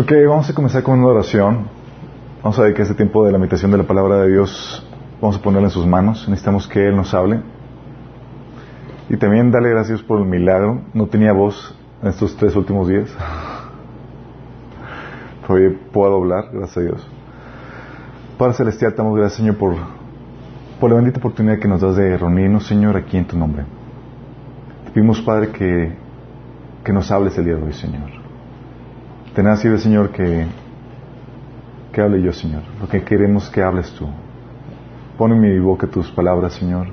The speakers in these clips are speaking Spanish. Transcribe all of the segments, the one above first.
Ok, vamos a comenzar con una oración. Vamos a ver que este tiempo de la meditación de la palabra de Dios vamos a ponerla en sus manos. Necesitamos que Él nos hable. Y también darle gracias por el milagro. No tenía voz en estos tres últimos días. Todavía puedo hablar, gracias a Dios. Padre Celestial, te damos gracias, Señor, por, por la bendita oportunidad que nos das de reunirnos, Señor, aquí en tu nombre. Te pedimos, Padre, que, que nos hables el día de hoy, Señor. Ten así, Señor, que, que hable yo, Señor. Lo que queremos que hables tú. Pon en mi boca tus palabras, Señor.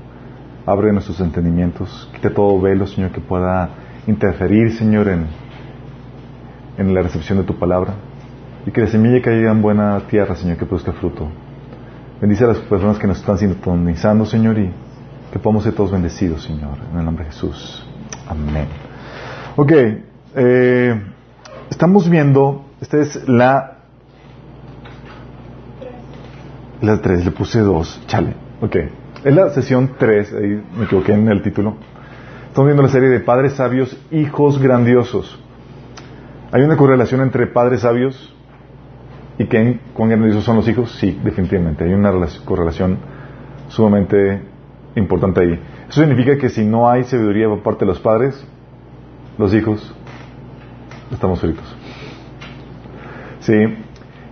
Abre nuestros entendimientos. Quita todo velo, Señor, que pueda interferir, Señor, en, en la recepción de tu palabra. Y que la semilla caiga en buena tierra, Señor, que produzca fruto. Bendice a las personas que nos están sintonizando, Señor, y que podamos ser todos bendecidos, Señor, en el nombre de Jesús. Amén. Ok, eh, estamos viendo, esta es la... La 3, le puse 2, chale, ok. Es la sesión 3, ahí me equivoqué en el título. Estamos viendo la serie de padres sabios, hijos grandiosos. ¿Hay una correlación entre padres sabios y que cuán grandiosos son los hijos? Sí, definitivamente. Hay una correlación sumamente importante ahí. Eso significa que si no hay sabiduría por parte de los padres, los hijos estamos fritos. Sí.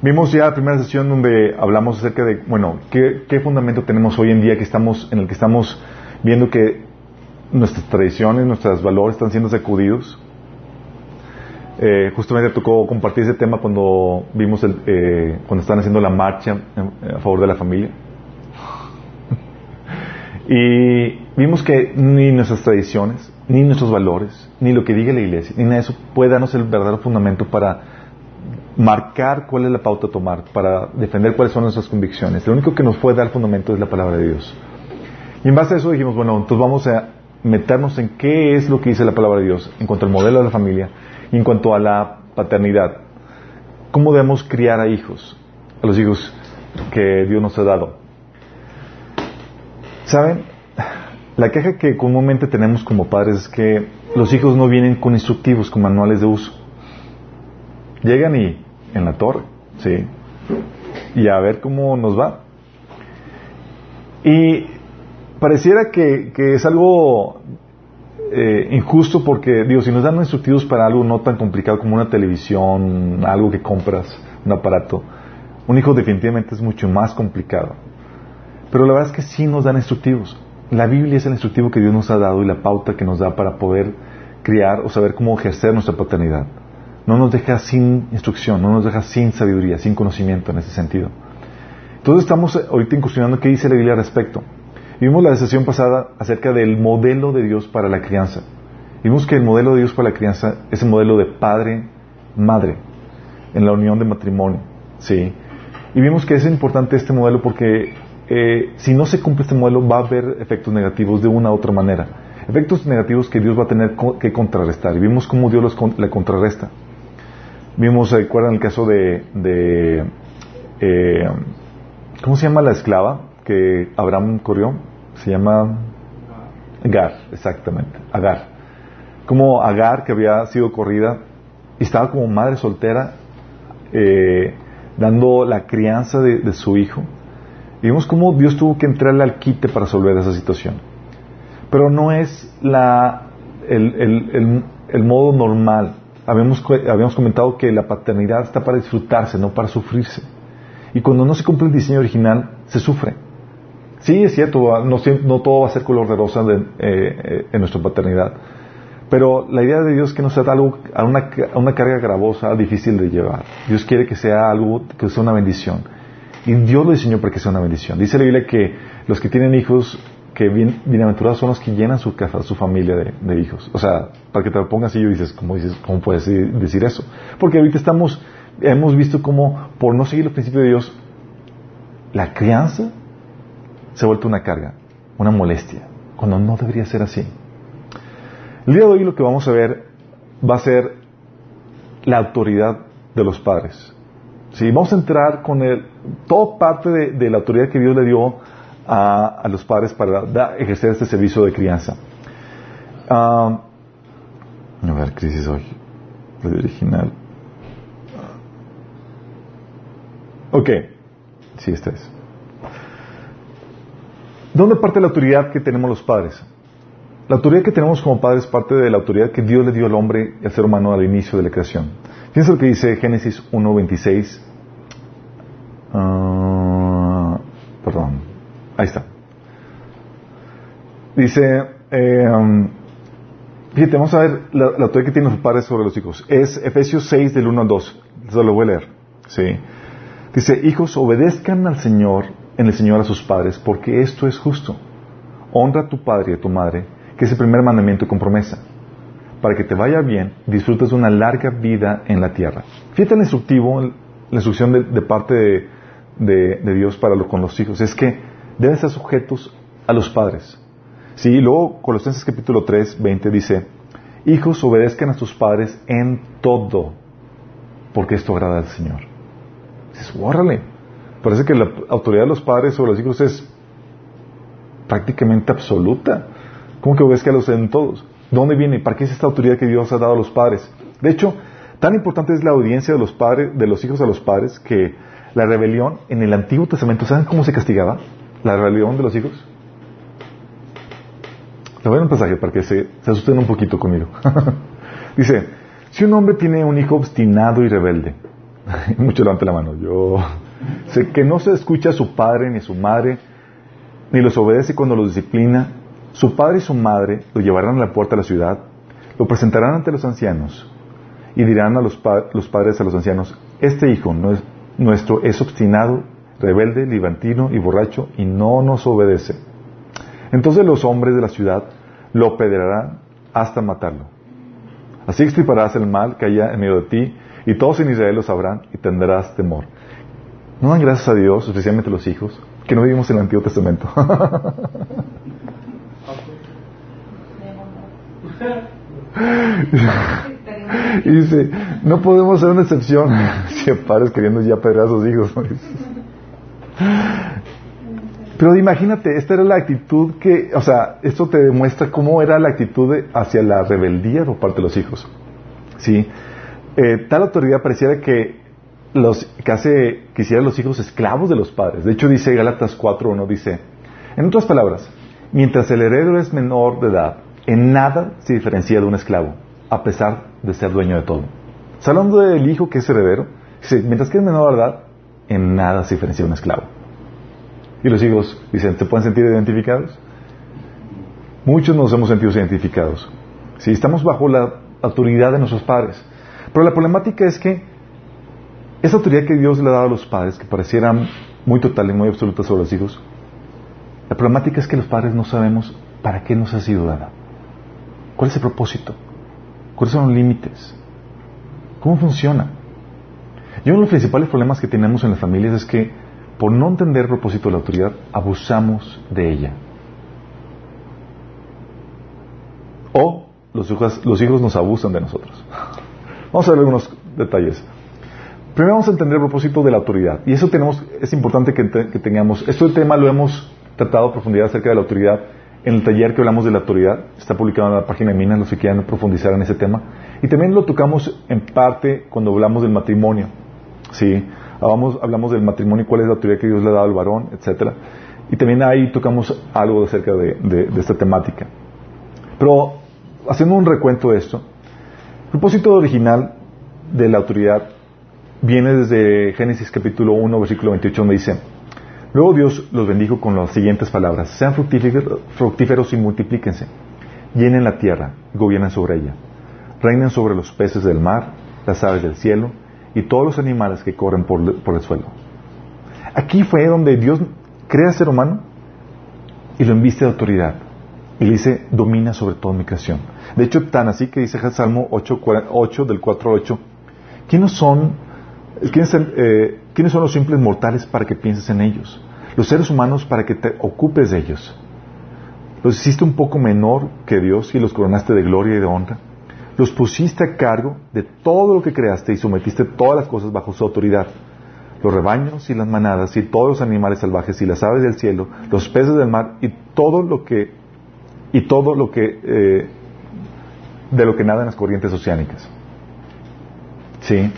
Vimos ya la primera sesión donde hablamos acerca de, bueno, ¿qué, qué fundamento tenemos hoy en día que estamos, en el que estamos viendo que nuestras tradiciones, nuestros valores están siendo sacudidos. Eh, justamente tocó compartir ese tema cuando vimos el, eh, cuando están haciendo la marcha a favor de la familia. y vimos que ni nuestras tradiciones, ni nuestros valores, ni lo que diga la iglesia, ni nada de eso puede darnos el verdadero fundamento para marcar cuál es la pauta a tomar, para defender cuáles son nuestras convicciones. Lo único que nos puede dar fundamento es la palabra de Dios. Y en base a eso dijimos, bueno, entonces vamos a meternos en qué es lo que dice la palabra de Dios en cuanto al modelo de la familia y en cuanto a la paternidad. ¿Cómo debemos criar a hijos? A los hijos que Dios nos ha dado. ¿Saben? La queja que comúnmente tenemos como padres es que los hijos no vienen con instructivos, con manuales de uso. Llegan y en la torre, ¿sí? Y a ver cómo nos va. Y pareciera que, que es algo eh, injusto porque, digo, si nos dan instructivos para algo no tan complicado como una televisión, algo que compras, un aparato, un hijo definitivamente es mucho más complicado. Pero la verdad es que sí nos dan instructivos. La Biblia es el instructivo que Dios nos ha dado y la pauta que nos da para poder criar o saber cómo ejercer nuestra paternidad. No nos deja sin instrucción, no nos deja sin sabiduría, sin conocimiento en ese sentido. Entonces estamos ahorita incursionando qué dice la Biblia al respecto. Vimos la sesión pasada acerca del modelo de Dios para la crianza. Vimos que el modelo de Dios para la crianza es el modelo de padre-madre en la unión de matrimonio. ¿sí? Y vimos que es importante este modelo porque eh, si no se cumple este modelo va a haber efectos negativos de una u otra manera. Efectos negativos que Dios va a tener que contrarrestar. Y vimos cómo Dios los le contrarresta. Vimos, recuerdan el caso de, de eh, ¿cómo se llama la esclava que Abraham corrió? Se llama Agar, exactamente, Agar. Como Agar, que había sido corrida, y estaba como madre soltera, eh, dando la crianza de, su hijo. Y vimos cómo Dios tuvo que entrarle al quite para resolver esa situación. Pero no es la, el, el, el, el modo normal. Habíamos, habíamos comentado que la paternidad está para disfrutarse, no para sufrirse. Y cuando no se cumple el diseño original, se sufre. Sí, es cierto, no, no todo va a ser color de rosa de, eh, en nuestra paternidad. Pero la idea de Dios es que no sea algo, una, una carga gravosa, difícil de llevar. Dios quiere que sea algo, que sea una bendición. Y Dios lo diseñó para que sea una bendición. Dice la Biblia que los que tienen hijos, que bien, bienaventurados son los que llenan su casa, su familia de, de, hijos. O sea, para que te lo pongas así, yo dices, ¿cómo, dices, ¿cómo puedes decir eso? Porque ahorita estamos, hemos visto cómo, por no seguir los principios de Dios, la crianza se ha vuelto una carga, una molestia, cuando no debería ser así. El día de hoy lo que vamos a ver va a ser la autoridad de los padres. ¿Sí? Vamos a entrar con el, todo parte de, la autoridad que Dios le dio a, los padres para ejercer este servicio de crianza. Uh, a ver, crisis hoy. Original. Ok. Sí, esta es. ¿Dónde parte la autoridad que tenemos los padres? La autoridad que tenemos como padres parte de la autoridad que Dios le dio al hombre y al ser humano al inicio de la creación. Fíjense lo que dice Génesis 1.26. Ah, perdón. Ahí está. Dice, eh, um, fíjate, vamos a ver la, autoridad que tienen los padres sobre los hijos. Es Efesios 6 del 1 al 2. Se lo voy a leer. ¿sí? Dice, hijos, obedezcan al Señor, en el Señor a sus padres, porque esto es justo. Honra a tu padre y a tu madre, que es el primer mandamiento con promesa, para que te vaya bien, disfrutes de una larga vida en la tierra. Fíjate el instructivo, la instrucción de, parte de, Dios para lo, con los hijos, es que deben ser sujetos a los padres. Sí, y luego Colosenses capítulo 3, 20 dice, hijos obedezcan a sus padres en todo, porque esto agrada al Señor. Dices, órale. Parece que la autoridad de los padres sobre los hijos es prácticamente absoluta. ¿Cómo que obedezcanlos en todos? ¿Dónde viene? ¿Para qué es esta autoridad que Dios ha dado a los padres? De hecho, tan importante es la audiencia de los padres, de los hijos a los padres, que la rebelión en el Antiguo Testamento, ¿saben cómo se castigaba? La rebelión de los hijos. Le voy a un pasaje para que se, asusten un poquito conmigo. Dice, si un hombre tiene un hijo obstinado y rebelde, mucho levante la mano, yo sé que no se escucha a su padre ni a su madre, ni los obedece cuando los disciplina, su padre y su madre lo llevarán a la puerta de la ciudad, lo presentarán ante los ancianos y dirán a los, los padres a los ancianos, este hijo no es, nuestro es obstinado, rebelde, libantino y borracho y no nos obedece. Entonces los hombres de la ciudad lo pedrarán hasta matarlo. Así extirparás el mal que haya en medio de ti, y todos en Israel lo sabrán, y tendrás temor. ¿No dan gracias a Dios, especialmente los hijos, que no vivimos en el Antiguo Testamento? y dice, no podemos ser una excepción si padres queriendo ya pedrar a sus hijos. Pero imagínate, esta era la actitud que, o sea, esto te demuestra cómo era la actitud hacia la rebeldía por parte de los hijos. ¿Sí? Eh, tal autoridad pareciera que los que hace que hicieran los hijos esclavos de los padres. De hecho, dice Gálatas 4.1, dice, en otras palabras, mientras el heredero es menor de edad, en nada se diferencia de un esclavo, a pesar de ser dueño de todo. hablando del hijo que es heredero, dice, mientras que es menor de en nada se diferencia de un esclavo. Y los hijos dicen, ¿se pueden sentir identificados? Muchos nos hemos sentido identificados. Si estamos bajo la autoridad de nuestros padres. Pero la problemática es que esa autoridad que Dios le ha dado a los padres, que pareciera muy total y muy absoluta sobre los hijos, la problemática es que los padres no sabemos para qué nos ha sido dada. ¿Cuál es el propósito? ¿Cuáles son los límites? ¿Cómo funciona? Y uno de los principales problemas que tenemos en las familias es que por no entender el propósito de la autoridad, abusamos de ella. O los hijos, nos abusan de nosotros. Vamos a ver algunos detalles. Primero vamos a entender el propósito de la autoridad. Y eso tenemos, es importante que, tengamos. Este tema lo hemos tratado a profundidad acerca de la autoridad en el taller que hablamos de la autoridad. Está publicado en la página de Minas, los que quieran profundizar en ese tema. Y también lo tocamos en parte cuando hablamos del matrimonio. ¿sí? Hablamos, del matrimonio, cuál es la autoridad que Dios le ha dado al varón, etcétera. Y también ahí tocamos algo acerca de, esta temática. Pero haciendo un recuento de esto, el propósito original de la autoridad viene desde Génesis capítulo 1, versículo 28, donde dice, Luego Dios los bendijo con las siguientes palabras, sean fructíferos y multiplíquense, llenen la tierra, gobiernen sobre ella, reinen sobre los peces del mar, las aves del cielo, y todos los animales que corren por, el suelo. Aquí fue donde Dios crea ser humano y lo enviste de autoridad. Y le dice, domina sobre toda mi creación. De hecho, tan así que dice Salmo 8, 8 del 4 al 8, ¿quiénes son, eh, ¿quiénes son los simples mortales para que pienses en ellos? Los seres humanos para que te ocupes de ellos. Los hiciste un poco menor que Dios y los coronaste de gloria y de honra los pusiste a cargo de todo lo que creaste y sometiste todas las cosas bajo su autoridad. Los rebaños y las manadas y todos los animales salvajes y las aves del cielo, los peces del mar y todo lo que y todo lo que eh, de lo que nada en las corrientes oceánicas. Sí.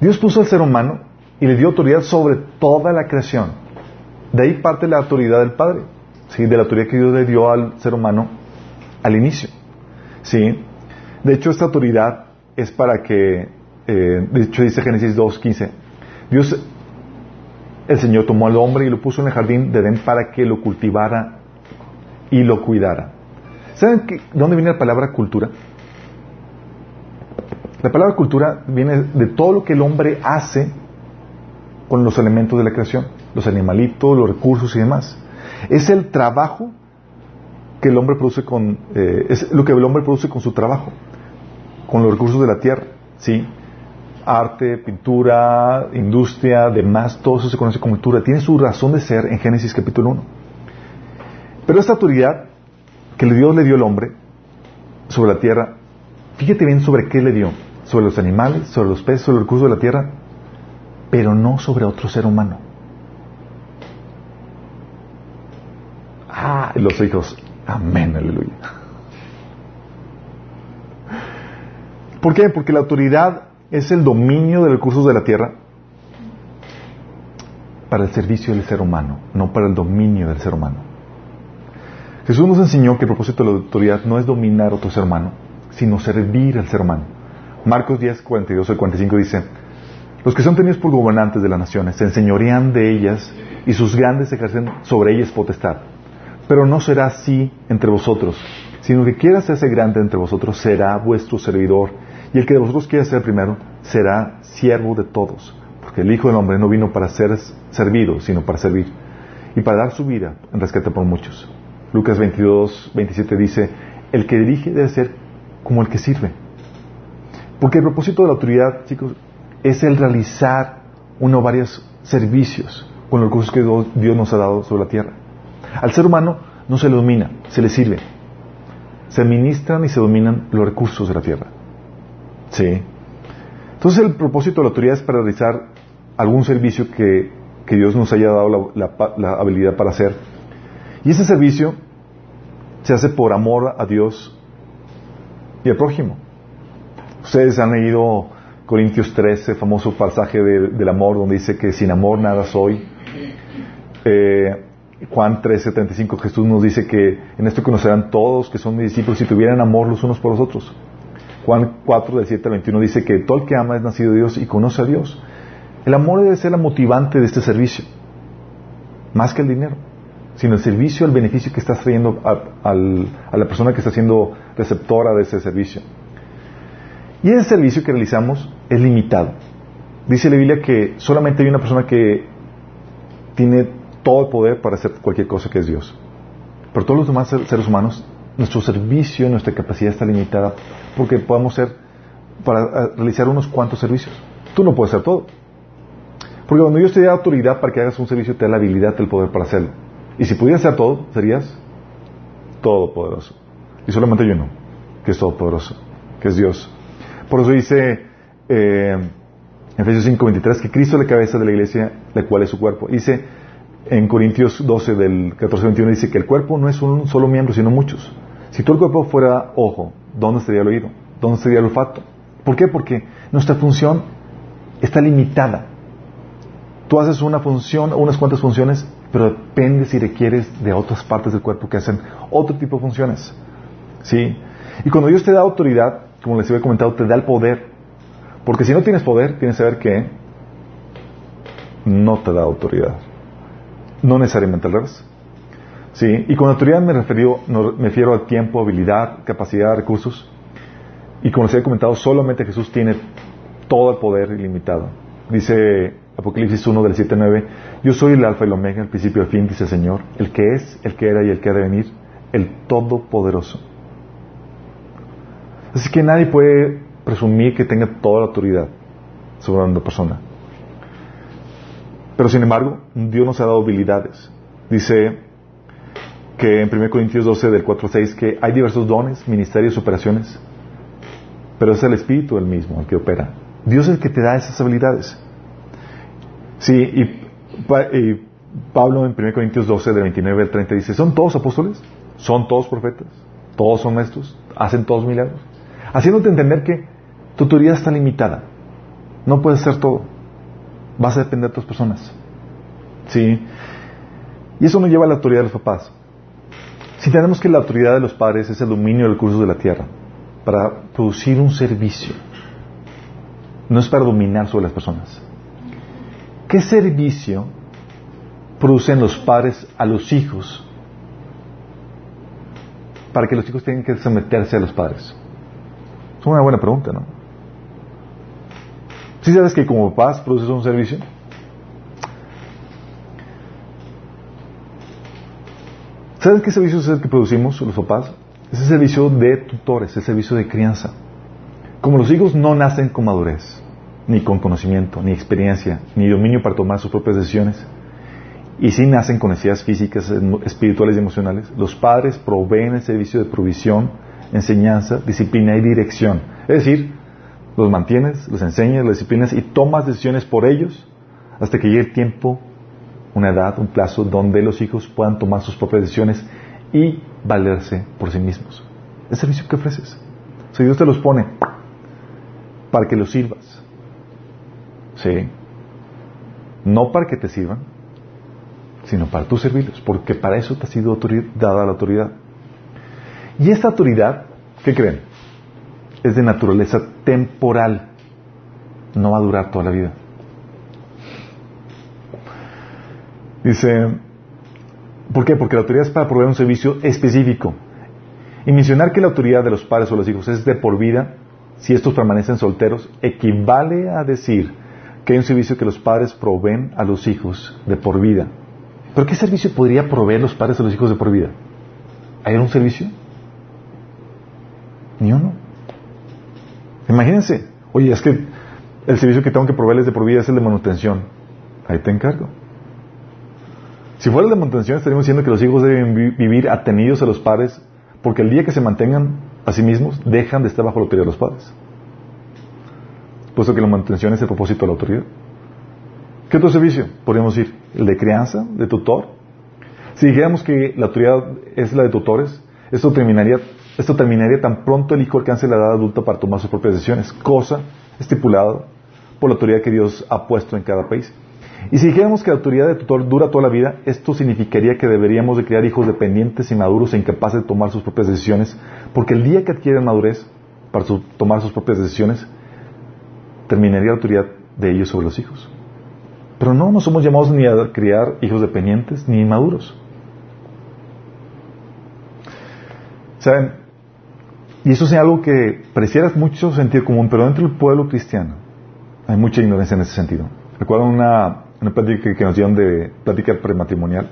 Dios puso al ser humano y le dio autoridad sobre toda la creación. De ahí parte la autoridad del Padre, ¿sí? de la autoridad que Dios le dio al ser humano al inicio. ¿sí? De hecho, esta autoridad es para que, eh, de hecho dice Génesis 2.15, Dios, el Señor tomó al hombre y lo puso en el jardín de Edén para que lo cultivara y lo cuidara. ¿Saben de dónde viene la palabra cultura? La palabra cultura viene de todo lo que el hombre hace con los elementos de la creación, los animalitos, los recursos y demás. Es el trabajo que el hombre produce con, eh, es lo que el hombre produce con su trabajo, con los recursos de la tierra, ¿sí? Arte, pintura, industria, demás, todo eso se conoce como cultura. Tiene su razón de ser en Génesis capítulo 1. Pero esta autoridad que Dios le dio al hombre sobre la tierra, fíjate bien sobre qué le dio. Sobre los animales, sobre los peces, sobre los recursos de la tierra, pero no sobre otro ser humano. Ah, los hijos, amén, aleluya. ¿Por qué? Porque la autoridad es el dominio de los recursos de la tierra para el servicio del ser humano, no para el dominio del ser humano. Jesús nos enseñó que el propósito de la autoridad no es dominar a otro ser humano, sino servir al ser humano. Marcos 10, 42 al 45 dice, los que son tenidos por gobernantes de las naciones se enseñorean de ellas y sus grandes ejercen sobre ellas potestad. Pero no será así entre vosotros, sino que quiera hacerse grande entre vosotros será vuestro servidor, y el que de vosotros quiera ser primero será siervo de todos, porque el Hijo del Hombre no vino para ser servido, sino para servir, y para dar su vida en rescate por muchos. Lucas 22, 27 dice, el que dirige debe ser como el que sirve. Porque el propósito de la autoridad, chicos, es el realizar uno o varios servicios con los recursos que Dios nos ha dado sobre la tierra. Al ser humano no se le domina, se le sirve. Se administran y se dominan los recursos de la tierra. ¿Sí? Entonces el propósito de la autoridad es para realizar algún servicio que, Dios nos haya dado la, habilidad para hacer. Y ese servicio se hace por amor a Dios y al prójimo. Ustedes han leído Corintios 13, famoso pasaje del amor donde dice que sin amor nada soy. Eh, Juan 13, 35, Jesús nos dice que en esto conocerán todos que son mis discípulos si tuvieran amor los unos por los otros. Juan 4, del 7 al 21 dice que todo el que ama es nacido de Dios y conoce a Dios. El amor debe ser la motivante de este servicio, más que el dinero, sino el servicio, el beneficio que estás trayendo a, a la persona que está siendo receptora de ese servicio. Y ese servicio que realizamos es limitado. Dice la Biblia que solamente hay una persona que tiene todo el poder para hacer cualquier cosa que es Dios. Pero todos los demás seres humanos, nuestro servicio, nuestra capacidad está limitada porque podemos ser para eh, realizar unos cuantos servicios. Tú no puedes hacer todo. Porque cuando Dios te da autoridad para que hagas un servicio, te da la habilidad, el poder para hacerlo. Y si pudieras hacer todo, serías todopoderoso. Y solamente hay uno, que es todopoderoso, que es Dios. Por eso dice eh, Efesios 5:23 que Cristo es la cabeza de la iglesia, la cual es su cuerpo. Dice en Corintios 12 del 14-21 dice que el cuerpo no es un solo miembro, sino muchos. Si todo el cuerpo fuera ojo, ¿dónde estaría el oído? ¿Dónde estaría el olfato? ¿Por qué? Porque nuestra función está limitada. Tú haces una función, unas cuantas funciones, pero depende si requieres de otras partes del cuerpo que hacen otro tipo de funciones. ¿Sí? Y cuando Dios te da autoridad, como les había comentado, te da el poder. Porque si no tienes poder, tienes que saber que no te da autoridad. No necesariamente al revés. ¿Sí? Y con autoridad me, refiero, me refiero al tiempo, habilidad, capacidad, recursos. Y como les había comentado, solamente Jesús tiene todo el poder ilimitado. Dice Apocalipsis 1 del 7 9, yo soy el alfa y el omega, el principio y el fin, dice el Señor, el que es, el que era y el que ha de venir, el todopoderoso. Así que nadie puede presumir que tenga toda la autoridad sobre una persona. Pero sin embargo, Dios nos ha dado habilidades. Dice que en 1 Corintios 12 del 4 6 que hay diversos dones, ministerios, operaciones, pero es el Espíritu el mismo el que opera. Dios es el que te da esas habilidades. Sí, y, Pablo en 1 Corintios 12 del 29 al 30 dice, ¿son todos apóstoles? ¿Son todos profetas? ¿Todos son maestros? ¿Hacen todos milagros? haciéndote entender que tu autoridad está limitada. No puedes hacer todo. vas a depender de otras personas. ¿Sí? Y eso nos lleva a la autoridad de los papás. Si tenemos que la autoridad de los padres es el dominio de recursos de la tierra para producir un servicio, no es para dominar sobre las personas. ¿Qué servicio producen los padres a los hijos para que los hijos tengan que someterse a los padres? Es una buena pregunta, ¿no? ¿Sí sabes que como papás produces un servicio? ¿Sabes qué servicio es el que producimos los papás? Es el servicio de tutores, el servicio de crianza. Como los hijos no nacen con madurez, ni con conocimiento, ni experiencia, ni dominio para tomar sus propias decisiones, y sí nacen con necesidades físicas, espirituales y emocionales, los padres proveen el servicio de provisión, enseñanza, disciplina y dirección. Es decir, los mantienes, los enseñas, los disciplinas y tomas decisiones por ellos hasta que llegue el tiempo una edad, un plazo donde los hijos puedan tomar sus propias decisiones y valerse por sí mismos. Es el servicio que ofreces. Si Dios te los pone para que los sirvas. Sí. No para que te sirvan, sino para tú servirlos, porque para eso te ha sido dada la autoridad. Y esta autoridad, ¿qué creen? Es de naturaleza temporal. No va a durar toda la vida. Dice, ¿por qué? Porque la autoridad es para proveer un servicio específico. Y mencionar que la autoridad de los padres o los hijos es de por vida, si estos permanecen solteros, equivale a decir que hay un servicio que los padres proveen a los hijos de por vida. ¿Pero qué servicio podría proveer los padres a los hijos de por vida? ¿Hay un servicio? Ni uno. Imagínense, oye, es que el servicio que tengo que proveerles de por vida es el de manutención. Ahí te encargo. Si fuera de mantención, estaríamos diciendo que los hijos deben vivir atenidos a los padres, porque el día que se mantengan a sí mismos, dejan de estar bajo la autoridad de los padres. Puesto que la mantención es el propósito de la autoridad. ¿Qué otro servicio? Podríamos decir, el de crianza, de tutor. Si dijéramos que la autoridad es la de tutores, esto terminaría, esto terminaría tan pronto el hijo alcance la edad adulta para tomar sus propias decisiones, cosa estipulada por la autoridad que Dios ha puesto en cada país. Y si dijéramos que la autoridad de tutor dura toda la vida, esto significaría que deberíamos de criar hijos dependientes, inmaduros e incapaces de tomar sus propias decisiones, porque el día que adquieren madurez para tomar sus propias decisiones, terminaría la autoridad de ellos sobre los hijos. Pero no, no somos llamados ni a criar hijos dependientes ni inmaduros. ¿Saben? Y eso es algo que pareciera mucho sentido común, pero dentro del pueblo cristiano hay mucha ignorancia en ese sentido. Recuerdo una una plática que nos dieron de plática prematrimonial.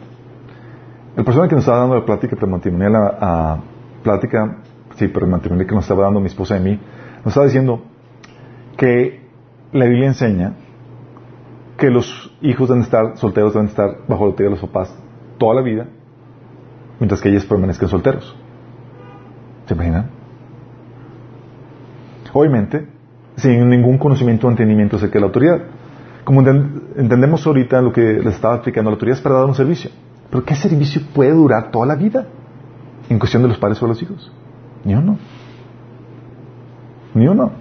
El persona que nos estaba dando la plática prematrimonial, a, plática, sí, prematrimonial que nos estaba dando mi esposa y mí, nos estaba diciendo que la Biblia enseña que los hijos deben estar solteros, deben estar bajo la autoridad de los papás toda la vida, mientras que ellos permanezcan solteros. ¿Se imaginan? Obviamente, sin ningún conocimiento o entendimiento acerca de la autoridad. Como entendemos ahorita lo que les estaba explicando, la autoridad es para dar un servicio. Pero ¿qué servicio puede durar toda la vida? En cuestión de los padres o los hijos. Ni uno. Ni uno.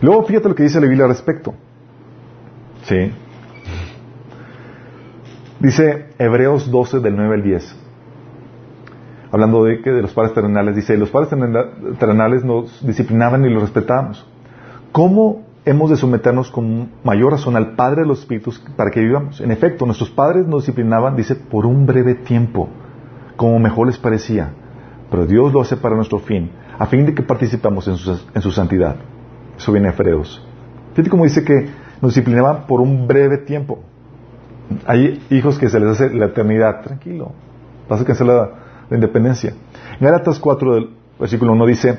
Luego fíjate lo que dice la Biblia al respecto. Sí. Dice Hebreos 12 del 9 al 10. Hablando de que de los padres terrenales, dice, los padres terrenales nos disciplinaban y los respetábamos. ¿Cómo hemos de someternos con mayor razón al Padre de los Espíritus para que vivamos. En efecto, nuestros padres nos disciplinaban, dice, por un breve tiempo, como mejor les parecía. Pero Dios lo hace para nuestro fin, a fin de que participamos en su, santidad. Eso viene de Hebreos. Fíjate cómo dice que nos disciplinaban por un breve tiempo. Hay hijos que se les hace la eternidad. Tranquilo, vas a cancelar la, independencia. En Gálatas 4, del versículo 1 dice,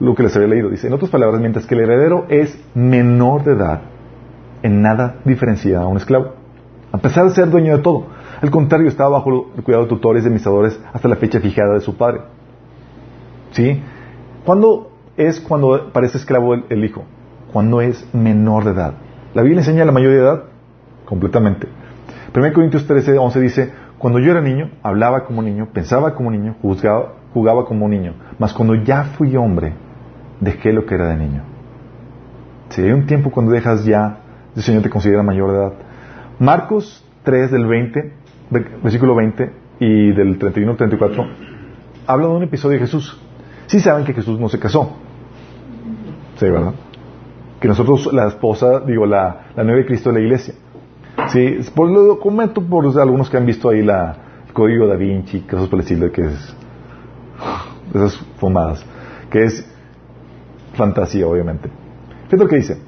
lo que les había leído. Dice, en otras palabras, mientras que el heredero es menor de edad, en nada diferencia a un esclavo. A pesar de ser dueño de todo. Al contrario, estaba bajo el cuidado de tutores y administradores hasta la fecha fijada de su padre. ¿Sí? ¿Cuándo es cuando parece esclavo el, hijo? Cuando es menor de edad. La Biblia enseña la mayoría de edad completamente. 1 Corintios 13, 11 dice, cuando yo era niño, hablaba como niño, pensaba como niño, juzgaba, jugaba como niño. Mas cuando ya fui hombre, dejé lo que era de niño. Si hay un tiempo cuando dejas ya el Señor te considera mayor de edad. Marcos 3 del 20, versículo 20 y del 31 al 34, habla de un episodio de Jesús. Sí saben que Jesús no se casó. Sí, ¿verdad? Que nosotros, la esposa, digo, la, la nueva de Cristo de la iglesia. Sí, por lo documento por algunos que han visto ahí la, el código da Vinci, cosas por el estilo, que es esas fumadas, que es fantasía, obviamente. Fíjate lo que dice.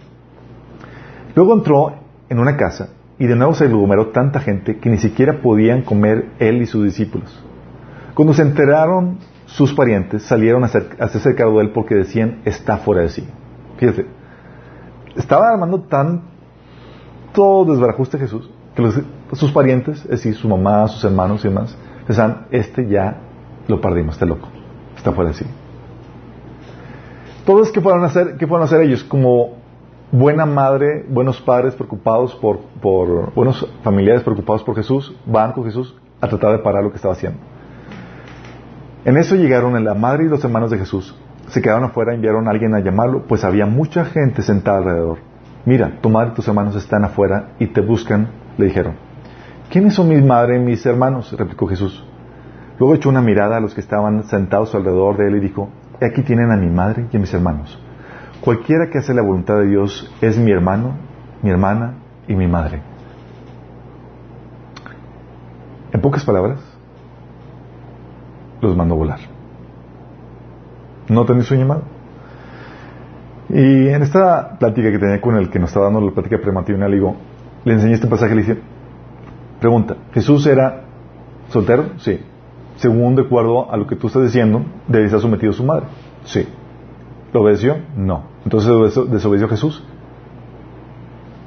Luego entró en una casa y de nuevo se aglomeró tanta gente que ni siquiera podían comer él y sus discípulos. Cuando se enteraron sus parientes, salieron a, hacerse cargo de él porque decían, está fuera de sí. Fíjate, estaba armando tanto desbarajuste Jesús que sus parientes, es decir, su mamá, sus hermanos y demás, pensaban, este ya lo perdimos, este loco, está fuera de sí. Todos, ¿qué fueron a hacer, qué fueron a hacer ellos? Como buena madre, buenos padres preocupados por, por, buenos familiares preocupados por Jesús, van con Jesús a tratar de parar lo que estaba haciendo. En eso llegaron la madre y los hermanos de Jesús. Se quedaron afuera, enviaron a alguien a llamarlo, pues había mucha gente sentada alrededor. Mira, tu madre y tus hermanos están afuera y te buscan, le dijeron. ¿Quiénes son mi madre y mis hermanos? replicó Jesús. Luego echó una mirada a los que estaban sentados alrededor de él y dijo, aquí tienen a mi madre y a mis hermanos. Cualquiera que hace la voluntad de Dios es mi hermano, mi hermana y mi madre. En pocas palabras, los mandó volar. No tenía su llamado. Y en esta plática que tenía con el que nos estaba dando la plática prematrimonial, digo, le enseñé este pasaje, le dije, pregunta, ¿Jesús era soltero? Sí. Según de acuerdo a lo que tú estás diciendo, debe estar sometido a su madre. Sí. ¿Lo obedeció? No. Entonces desobedeció Jesús.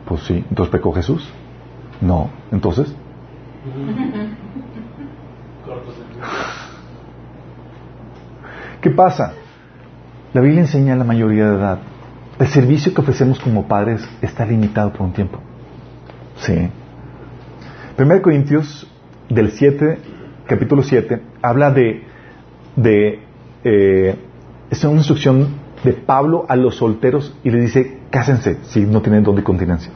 Pues sí. Entonces pecó Jesús. No. Entonces. ¿Qué pasa? La Biblia enseña a la mayoría de edad. El servicio que ofrecemos como padres está limitado por un tiempo. Sí. 1 Corintios del 7, capítulo 7, habla de, de eh, es una instrucción de Pablo a los solteros y le dice, cásense si no tienen don de continencia.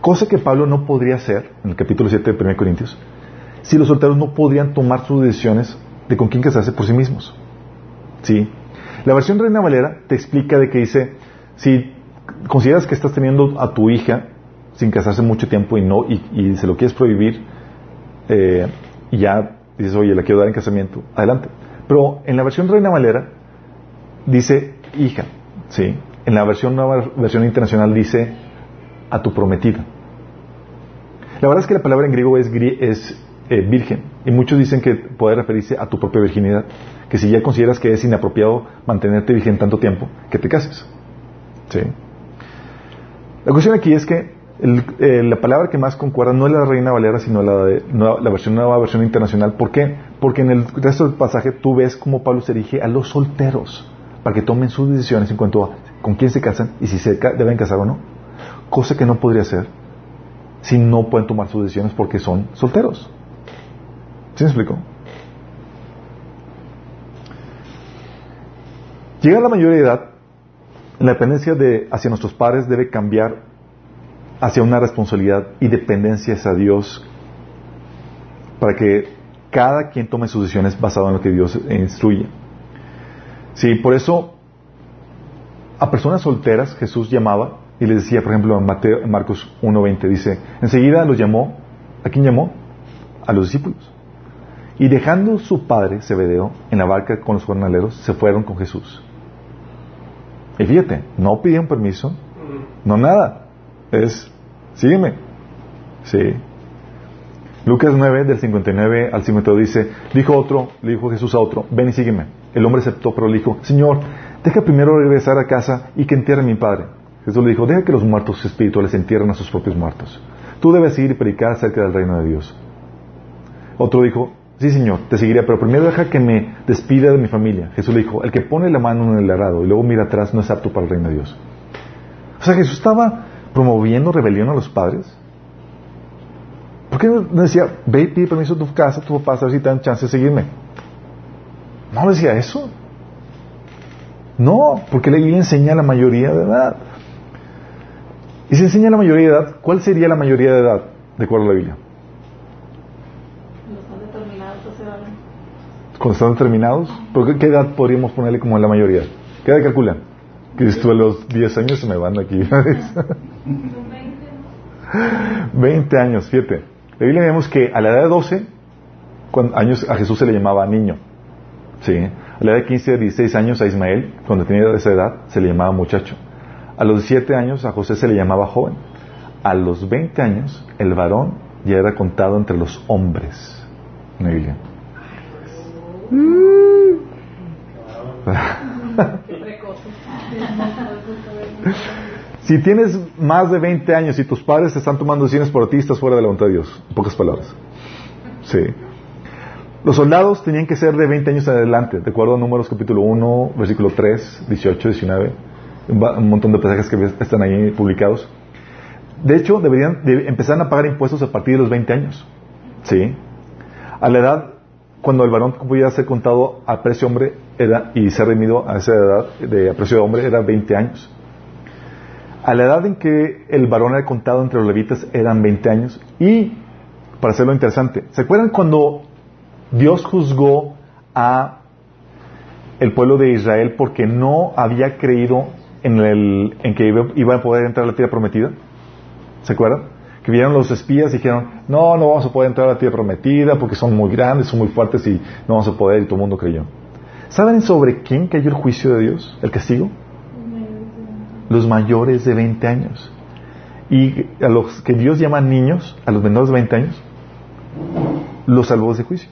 Cosa que Pablo no podría hacer, en el capítulo 7 de 1 Corintios, si los solteros no podrían tomar sus decisiones de con quién casarse por sí mismos. ¿Sí? La versión Reina Valera te explica de que dice, si consideras que estás teniendo a tu hija sin casarse mucho tiempo y no y, se lo quieres prohibir eh, y ya dices, oye, la quiero dar en casamiento, adelante. Pero en la versión Reina Valera dice hija, ¿sí? En la versión nueva versión internacional dice a tu prometida. La verdad es que la palabra en griego es, es eh, virgen y muchos dicen que puede referirse a tu propia virginidad, que si ya consideras que es inapropiado mantenerte virgen tanto tiempo, que te cases. ¿Sí? La cuestión aquí es que eh, la palabra que más concuerda no es la Reina Valera, sino la, de, la versión nueva versión internacional. ¿Por qué? Porque en el resto del pasaje tú ves cómo Pablo se dirige a los solteros para que tomen sus decisiones en cuanto a con quién se casan y si se deben casar o no. Cosa que no podría ser si no pueden tomar sus decisiones porque son solteros. ¿Sí me explico? Llega la mayoría de edad, la dependencia de, hacia nuestros padres debe cambiar hacia una responsabilidad y dependencia hacia Dios para que cada quien tome sus decisiones basado en lo que Dios instruye. Sí, por eso a personas solteras Jesús llamaba y les decía, por ejemplo, en, Mateo, en Marcos 1.20, dice, enseguida los llamó, ¿a quién llamó? A los discípulos. Y dejando su padre, Zebedeo, en la barca con los jornaleros, se fueron con Jesús. Y fíjate, no pidieron permiso, no nada. Es, sígueme. Sí. Lucas 9, del 59 al 52 dice, dijo otro, le dijo Jesús a otro, ven y sígueme. El hombre aceptó, pero le dijo, Señor, deja primero regresar a casa y que entierre a mi padre. Jesús le dijo, deja que los muertos espirituales entierren a sus propios muertos. Tú debes ir y predicar acerca del reino de Dios. Otro dijo, sí Señor, te seguiré, pero primero deja que me despida de mi familia. Jesús le dijo, el que pone la mano en el arado y luego mira atrás no es apto para el reino de Dios. O sea, Jesús estaba promoviendo rebelión a los padres. ¿Por qué no decía, ve y pide permiso a tu casa, a tu papá, a ver si te dan chance de seguirme? No decía eso. No, porque la Biblia enseña a la mayoría de edad. Y se enseña la mayoría de edad. ¿Cuál sería la mayoría de edad de acuerdo a la Biblia? Cuando están determinados. ¿Por qué, edad podríamos ponerle como la mayoría? ¿Qué edad calculan? Si a los 10 años se me van aquí. 20 años, fíjate. La Biblia vemos que a la edad de 12 años a Jesús se le llamaba niño. ¿Sí? A la edad de 15 a 16 años a Ismael, cuando tenía esa edad, se le llamaba muchacho. A los 17 años a José se le llamaba joven. A los 20 años el varón ya era contado entre los hombres. En la Si tienes más de 20 años y tus padres están tomando decisiones por ti, estás fuera de la voluntad de Dios. En pocas palabras. Sí. Los soldados tenían que ser de 20 años en adelante, de acuerdo a Números capítulo 1, versículo 3, 18, 19, un montón de pasajes que están ahí publicados. De hecho, deberían empezar a pagar impuestos a partir de los 20 años. ¿Sí? A la edad, cuando el varón podía ser contado a precio hombre era, y ser redimido a esa edad de precio de hombre, era 20 años. A la edad en que el varón era contado entre los levitas eran 20 años. Y, para hacerlo interesante, ¿se acuerdan cuando Dios juzgó a el pueblo de Israel porque no había creído en, el, en que iba, a poder entrar a la tierra prometida. ¿Se acuerdan? Que vieron los espías y dijeron, no, no vamos a poder entrar a la tierra prometida porque son muy grandes, son muy fuertes y no vamos a poder y todo el mundo creyó. ¿Saben sobre quién cayó el juicio de Dios, el castigo? Los mayores de 20 años. Y a los que Dios llama niños, a los menores de 20 años, los salvó de ese juicio.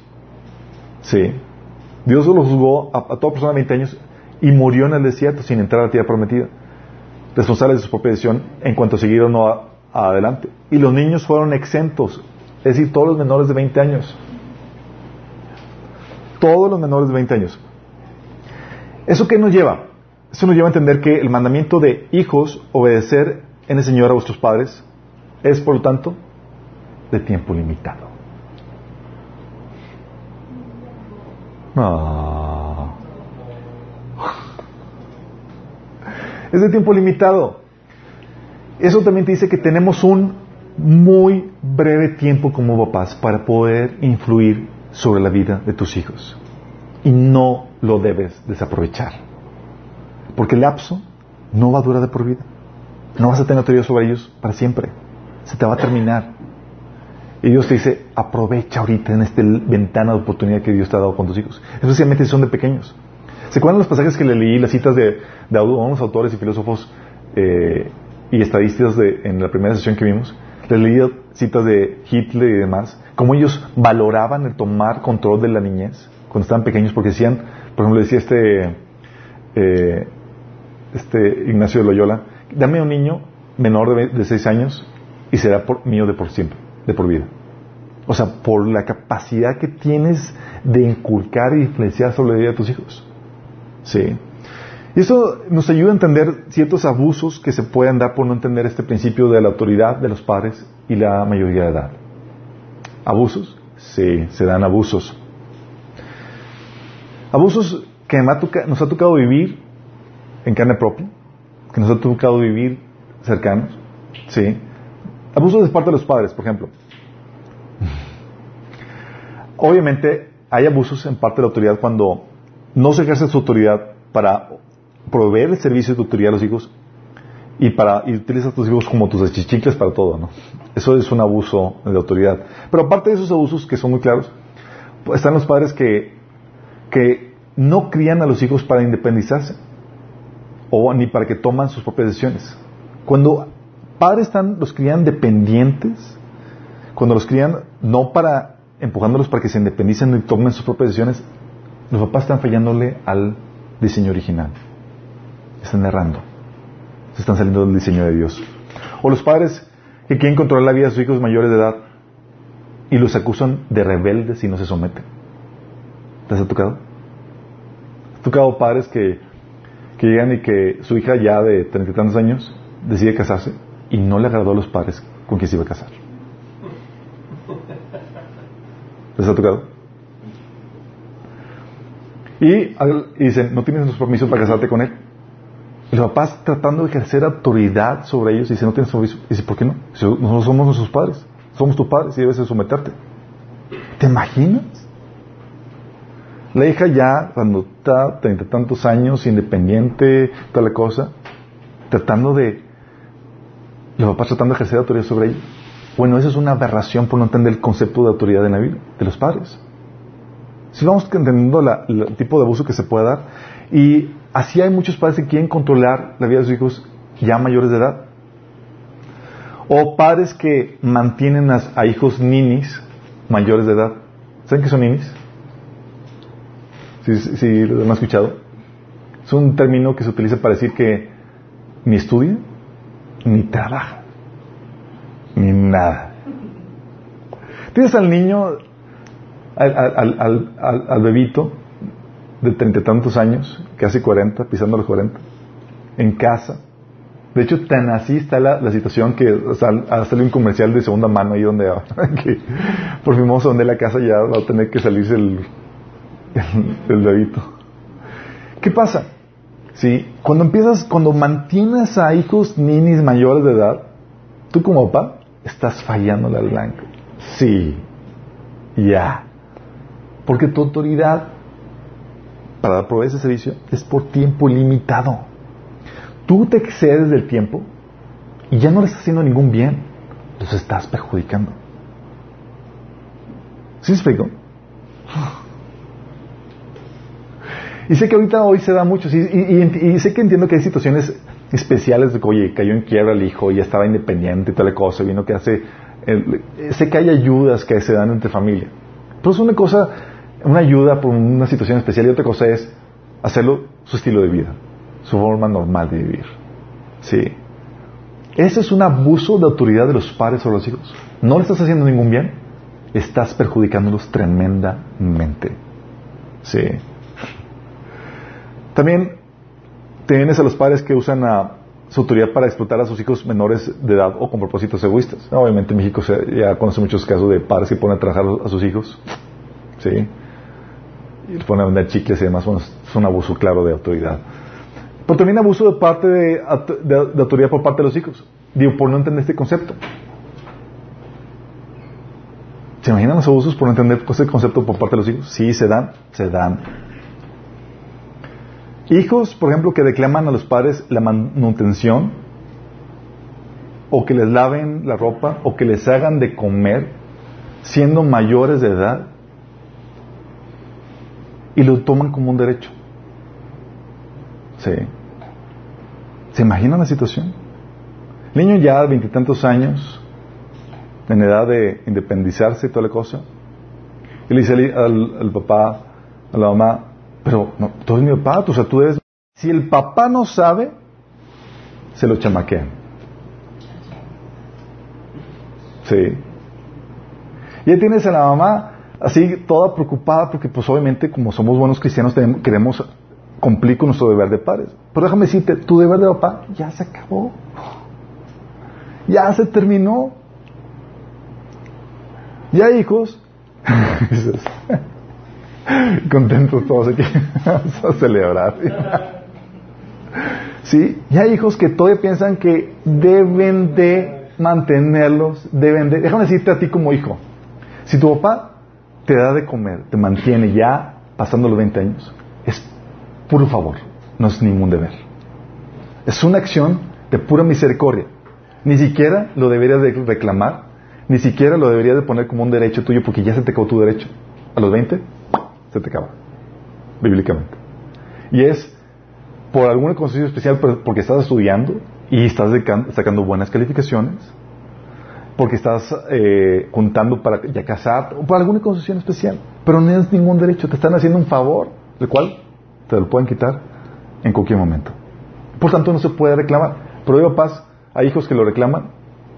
Sí. Dios lo juzgó a, toda persona de 20 años y murió en el desierto sin entrar a la tierra prometida. Responsables de su propia decisión en cuanto siguieron adelante. Y los niños fueron exentos, es decir, todos los menores de 20 años. Todos los menores de 20 años. ¿Eso qué nos lleva? Eso nos lleva a entender que el mandamiento de hijos, obedecer en el Señor a vuestros padres, es por lo tanto de tiempo limitado. Ah. Es de tiempo limitado. Eso también te dice que tenemos un muy breve tiempo como papás para poder influir sobre la vida de tus hijos. Y no lo debes desaprovechar. Porque el lapso no va a durar de por vida. No vas a tener autoridad sobre ellos para siempre. Se te va a terminar. Y Dios te dice, aprovecha ahorita en esta ventana de oportunidad que Dios te ha dado con tus hijos. Especialmente si son de pequeños. ¿Se acuerdan los pasajes que le leí, las citas de, de algunos autores y filósofos eh, y estadistas de, en la primera sesión que vimos? Les leí citas de Hitler y demás, cómo ellos valoraban el tomar control de la niñez cuando estaban pequeños, porque decían, por ejemplo, decía este, eh, este Ignacio de Loyola, dame un niño menor de, de seis años y será por, mío de por siempre de por vida. O sea, por la capacidad que tienes de inculcar y influenciar sobre la vida de tus hijos. Sí. Y eso nos ayuda a entender ciertos abusos que se pueden dar por no entender este principio de la autoridad de los padres y la mayoría de edad. ¿Abusos? Sí, se dan abusos. Abusos que nos ha tocado vivir en carne propia, que nos ha tocado vivir cercanos. Sí. Abusos de parte de los padres, por ejemplo. Obviamente hay abusos en parte de la autoridad cuando no se ejerce su autoridad para proveer el servicio de tutoría a los hijos y para y utilizas a tus hijos como tus achichicles para todo, ¿no? Eso es un abuso de autoridad. Pero aparte de esos abusos que son muy claros, pues, están los padres que, que no crían a los hijos para independizarse o ni para que toman sus propias decisiones. Cuando padres están, los crían dependientes, cuando los crían no para empujándolos para que se independicen y tomen sus propias decisiones, los papás están fallándole al diseño original. Están errando. Se están saliendo del diseño de Dios. O los padres que quieren controlar la vida de sus hijos mayores de edad y los acusan de rebeldes y no se someten. ¿Te has tocado? ¿Has tocado padres que, que llegan y que su hija ya de treinta y tantos años decide casarse y no le agradó a los padres con quien se iba a casar. ¿Les ha tocado? Y, dicen, no tienes los permisos para casarte con él. Y los papás tratando de ejercer autoridad sobre ellos y si no tienes y dice, ¿por qué no? Si nosotros somos nuestros padres, somos tus padres y debes de someterte. ¿Te imaginas? La hija ya, cuando está treinta tantos años, independiente, toda la cosa, tratando de, los papás tratando de ejercer autoridad sobre ella. Bueno, eso es una aberración por no entender el concepto de autoridad en la vida de los padres. Si vamos entendiendo el tipo de abuso que se puede dar, y así hay muchos padres que quieren controlar la vida de sus hijos ya mayores de edad. O padres que mantienen a, hijos ninis mayores de edad. ¿Saben qué son ninis? Si, lo han escuchado. Es un término que se utiliza para decir que ni estudia, ni trabaja, ni nada. Tienes al niño, al bebito, de treinta y tantos años, casi cuarenta, pisando los cuarenta, en casa. De hecho, tan así está la, situación que o sea, un comercial de segunda mano ahí donde que por fin vamos a donde la casa ya va a tener que salirse el, el, bebito. ¿Qué pasa? Sí, cuando empiezas, cuando mantienes a hijos ninis mayores de edad, tú como papá estás fallando la blanca. Sí, ya. Porque tu autoridad para proveer ese servicio es por tiempo limitado. Tú te excedes del tiempo y ya no le estás haciendo ningún bien, los estás perjudicando. ¿Sí me explico? Y sé que ahorita hoy se da mucho, y, sé que entiendo que hay situaciones especiales de que, oye, cayó en quiebra el hijo, ya estaba independiente y tal cosa, vino que hace, sé que hay ayudas que se dan entre familia. Pero es una cosa una ayuda por una situación especial y otra cosa es hacerlo su estilo de vida, su forma normal de vivir. Sí. Ese es un abuso de autoridad de los padres sobre los hijos. No le estás haciendo ningún bien, estás perjudicándolos tremendamente. Sí. También tienes a los padres que usan su autoridad para explotar a sus hijos menores de edad o con propósitos egoístas. Obviamente en México ya conoce muchos casos de padres que ponen a trabajar a sus hijos. Sí y les ponen a vender chicles y demás, es un abuso claro de autoridad. Pero también abuso de parte de, autoridad por parte de los hijos. Digo, por no entender este concepto. ¿Se imaginan los abusos por no entender este concepto por parte de los hijos? Sí, se dan, se dan. Hijos, por ejemplo, que declaman a los padres la manutención, o que les laven la ropa, o que les hagan de comer, siendo mayores de edad, y lo toman como un derecho. ¿Sí? ¿Se imaginan la situación? Niño ya de veintitantos años, en edad de independizarse y toda la cosa, y le dice al, papá, a la mamá, pero no, tú eres mi papá, o sea, tú eres... Si el papá no sabe, se lo chamaquean. Sí. Y ahí tienes a la mamá así toda preocupada porque pues obviamente como somos buenos cristianos queremos cumplir con nuestro deber de padres. Pero déjame decirte, tu deber de papá ya se acabó. Ya se terminó. Ya hijos. Contentos todos aquí. Vamos a celebrar. sí, ya hijos que todavía piensan que deben de mantenerlos, deben de... Déjame decirte a ti como hijo. Si tu papá te da de comer, te mantiene ya pasando los 20 años, es puro favor, no es ningún deber. Es una acción de pura misericordia. Ni siquiera lo deberías de reclamar, ni siquiera lo deberías de poner como un derecho tuyo porque ya se te acabó tu derecho. A los 20 se te acaba, bíblicamente. Y es por alguna condición especial porque estás estudiando y estás sacando buenas calificaciones, porque estás eh, contando para ya casar o por alguna concesión especial. Pero no tienes ningún derecho, te están haciendo un favor, el cual te lo pueden quitar en cualquier momento. Por tanto, no se puede reclamar. Pero hay papás, hay hijos que lo reclaman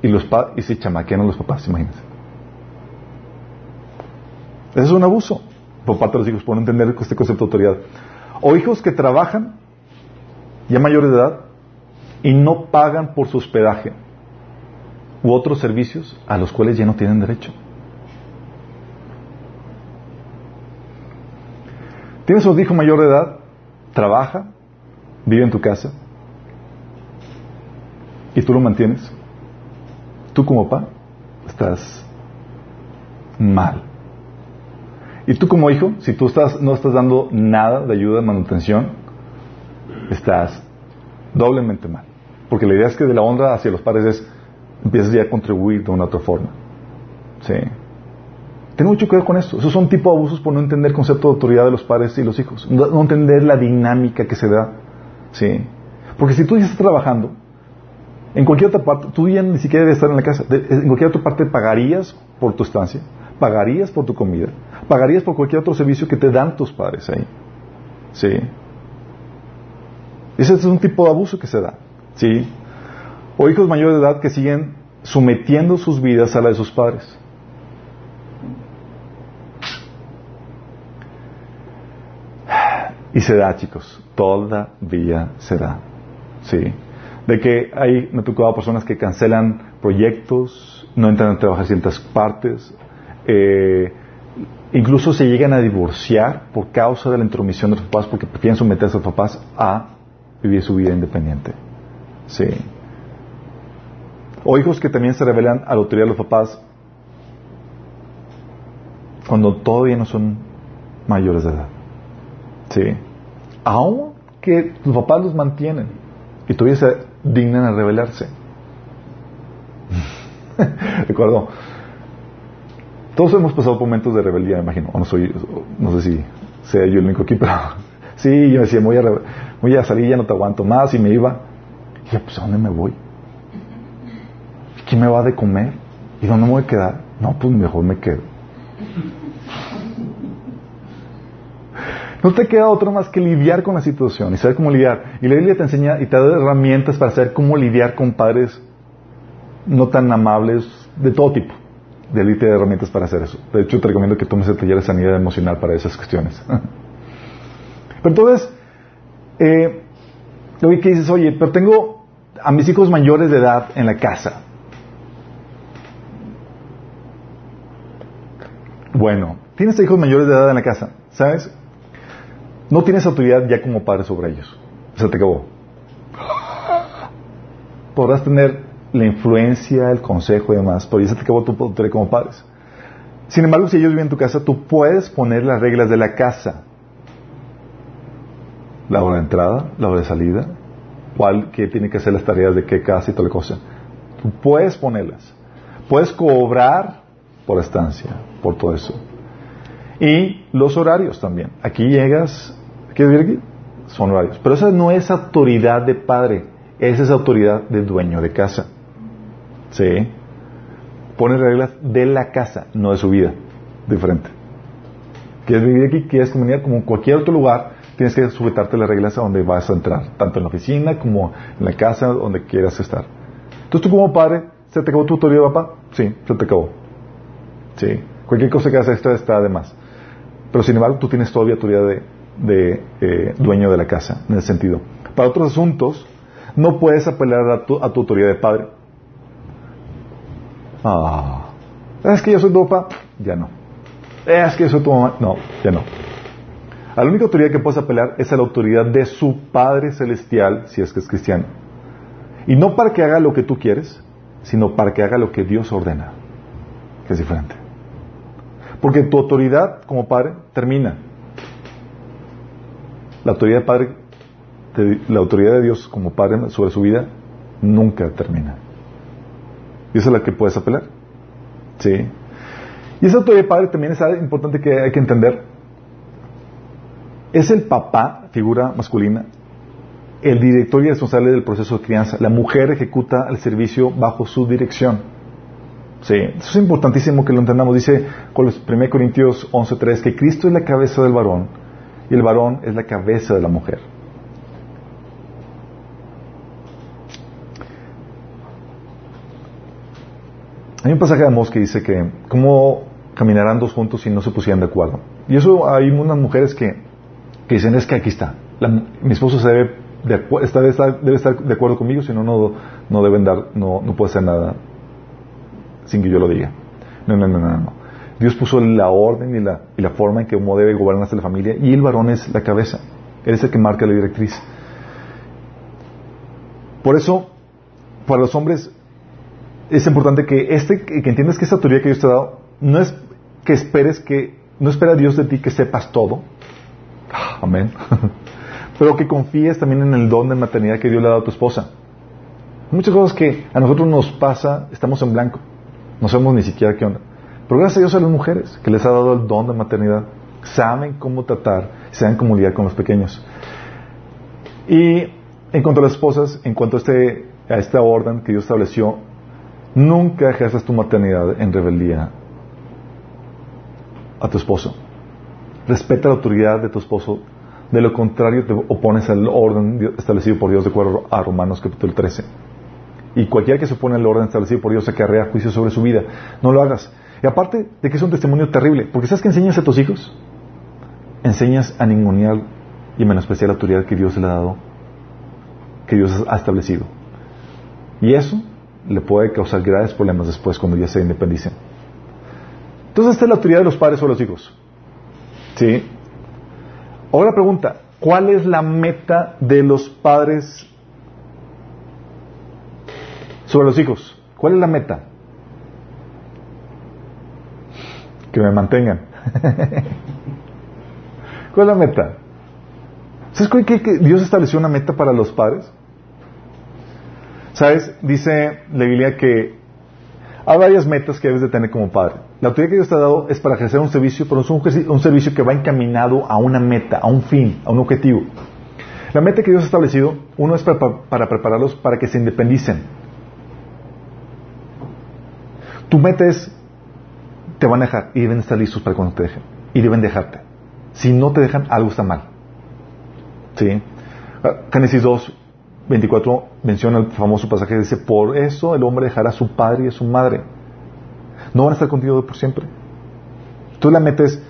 y los y se chamaquean a los papás, imagínense. Ese es un abuso por parte de los hijos, por no entender este concepto de autoridad. O hijos que trabajan ya mayores de edad y no pagan por su hospedaje u otros servicios a los cuales ya no tienen derecho. Tienes un hijo mayor de edad, trabaja, vive en tu casa y tú lo mantienes, tú como papá estás mal. Y tú como hijo, si tú estás, no estás dando nada de ayuda de manutención, estás doblemente mal. Porque la idea es que de la honra hacia los padres es, empiezas ya a contribuir de una otra forma. Sí. Tengo mucho cuidado con esto. Esos son tipo de abusos por no entender el concepto de autoridad de los padres y los hijos. No, entender la dinámica que se da. Sí. Porque si tú ya estás trabajando, en cualquier otra parte, tú ya ni siquiera debes estar en la casa. en cualquier otra parte pagarías por tu estancia, pagarías por tu comida, pagarías por cualquier otro servicio que te dan tus padres ahí. Sí. Ese es un tipo de abuso que se da. ¿Sí? O hijos mayores de edad que siguen sometiendo sus vidas a la de sus padres. Y se da, chicos, todavía se da. Sí. De que hay, me ha tocado personas que cancelan proyectos, no entran a trabajar ciertas partes, eh, incluso se llegan a divorciar por causa de la intromisión de los papás porque prefieren someterse a los papás a vivir su vida independiente. Sí. O hijos que también se revelan a la autoridad de los papás cuando todavía no son mayores de edad. Sí. Aunque los papás los mantienen y todavía se dignan a rebelarse. Recuerdo, todos hemos pasado momentos de rebeldía, me imagino. no, soy, no sé si sea yo el único aquí, pero sí, yo decía, voy a, voy a salir, ya no te aguanto más, y me iba. Y yo, pues, ¿a dónde me voy? ¿Quién me va de comer? ¿Y dónde me voy a quedar? No, pues mejor me quedo. No te queda otro más que lidiar con la situación y saber cómo lidiar. Y la Biblia te enseña y te da herramientas para saber cómo lidiar con padres no tan amables de todo tipo. De élite de herramientas para hacer eso. De hecho, te recomiendo que tomes el taller de sanidad emocional para esas cuestiones. pero entonces, eh, que dices, oye, pero tengo a mis hijos mayores de edad en la casa. Bueno, tienes hijos mayores de edad en la casa, ¿sabes? No tienes autoridad ya como padre sobre ellos. Se te acabó. Podrás tener la influencia, el consejo y demás, pero ya se te acabó tu autoridad como padres. Sin embargo, si ellos viven en tu casa, tú puedes poner las reglas de la casa. La hora de entrada, la hora de salida, cuál que tiene que hacer las tareas de qué casa y toda la cosa. Tú puedes ponerlas. Puedes cobrar por estancia, por todo eso. Y los horarios también. Aquí llegas ¿Quieres ver aquí? Son horarios. Pero esa no es autoridad de padre, esa es autoridad de dueño de casa. ¿Sí? Pone reglas de la casa, no de su vida. Diferente. ¿Quieres vivir aquí? ¿Quieres comunidad? Como en cualquier otro lugar, tienes que sujetarte las reglas a donde vas a entrar, tanto en la oficina como en la casa, donde quieras estar. Entonces tú como padre, ¿se te acabó tu autoridad, papá? Sí, se te acabó. Sí. Cualquier cosa que hagas extra está de más. Pero sin embargo, tú tienes todavía autoridad de, de eh, dueño de la casa, en ese sentido. Para otros asuntos, no puedes apelar a tu, autoridad de padre. Ah, es que yo soy tu papá, ya no. Es que yo soy tu mamá, no, ya no. A la única autoridad que puedes apelar es a la autoridad de su Padre Celestial, si es que es cristiano. Y no para que haga lo que tú quieres, sino para que haga lo que Dios ordena, que es diferente. Porque tu autoridad como padre termina la autoridad de Padre, la autoridad de Dios como Padre sobre su vida nunca termina. Y esa es la que puedes apelar. ¿Sí? Y esa autoridad de Padre también es algo importante que hay que entender. Es el papá, figura masculina, el director y responsable del proceso de crianza. La mujer ejecuta el servicio bajo su dirección. Sí, eso es importantísimo que lo entendamos. Dice 1 Corintios 11.3 que Cristo es la cabeza del varón y el varón es la cabeza de la mujer. Hay un pasaje de Amós que dice que cómo caminarán dos juntos si no se pusieran de acuerdo. Y eso hay unas mujeres que, dicen es que aquí está. mi esposo se debe, de, está, debe, estar, de acuerdo conmigo, si no, no deben dar, no, no puede hacer nada sin que yo lo diga. No, no, no, no, no. Dios puso la orden y la, y la forma en que uno debe gobernarse la familia y el varón es la cabeza. Él es el que marca la directriz. Por eso, para los hombres es importante que este que entiendas que esta autoridad que Dios te ha dado no es que esperes que no espera Dios de ti que sepas todo. Amén. Pero que confíes también en el don de maternidad que Dios le ha dado a tu esposa. Muchas cosas que a nosotros nos pasa, estamos en blanco. No sabemos ni siquiera qué onda. Pero gracias a Dios a las mujeres que les ha dado el don de maternidad, saben cómo tratar, saben cómo lidiar con los pequeños. Y en cuanto a las esposas, en cuanto a, este, a esta orden que Dios estableció, nunca ejerzas tu maternidad en rebeldía a tu esposo. Respeta la autoridad de tu esposo. De lo contrario, te opones al orden establecido por Dios de acuerdo a Romanos capítulo 13. Y cualquiera que se opone al orden establecido por Dios acarrea juicio sobre su vida. No lo hagas. Y aparte de que es un testimonio terrible, porque ¿sabes qué enseñas a tus hijos? Enseñas a ningunear y menospreciar la autoridad que Dios le ha dado, que Dios ha establecido. Y eso le puede causar graves problemas después cuando ya se independicen. Entonces, esta es la autoridad de los padres sobre los hijos. ¿Sí? Ahora pregunta, ¿cuál es la meta de los padres sobre los hijos? ¿Cuál es la meta? Que me mantengan. ¿Cuál es la meta? ¿Sabes qué? Que Dios estableció una meta para los padres. ¿Sabes? Dice la Biblia que hay varias metas que debes de tener como padre. La autoridad que Dios te ha dado es para ejercer un servicio, pero es un, servicio que va encaminado a una meta, a un fin, a un objetivo. La meta que Dios ha establecido, uno es para prepararlos para que se independicen. Tu meta es, te van a dejar y deben estar listos para cuando te dejen. Y deben dejarte. Si no te dejan, algo está mal. ¿Sí? Ah, Génesis 2, 24 menciona el famoso pasaje que dice, por eso el hombre dejará a su padre y a su madre. No van a estar contigo por siempre. Tú la metes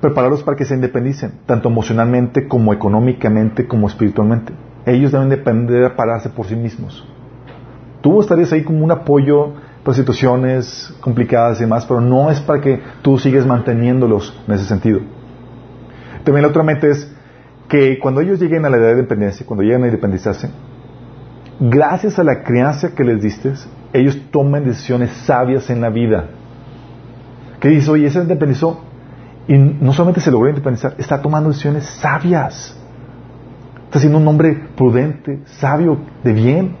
prepararlos para que se independicen, tanto emocionalmente como económicamente como espiritualmente. Ellos deben depender de pararse por sí mismos. Tú estarías ahí como un apoyo situaciones complicadas y demás, pero no es para que tú sigues manteniéndolos en ese sentido. También la otra meta es que cuando ellos lleguen a la edad de independencia, cuando lleguen a independizarse, gracias a la crianza que les diste, ellos tomen decisiones sabias en la vida. Que dice, oye, ese independizó y no solamente se logró independizar, está tomando decisiones sabias. Está siendo un hombre prudente, sabio, de bien.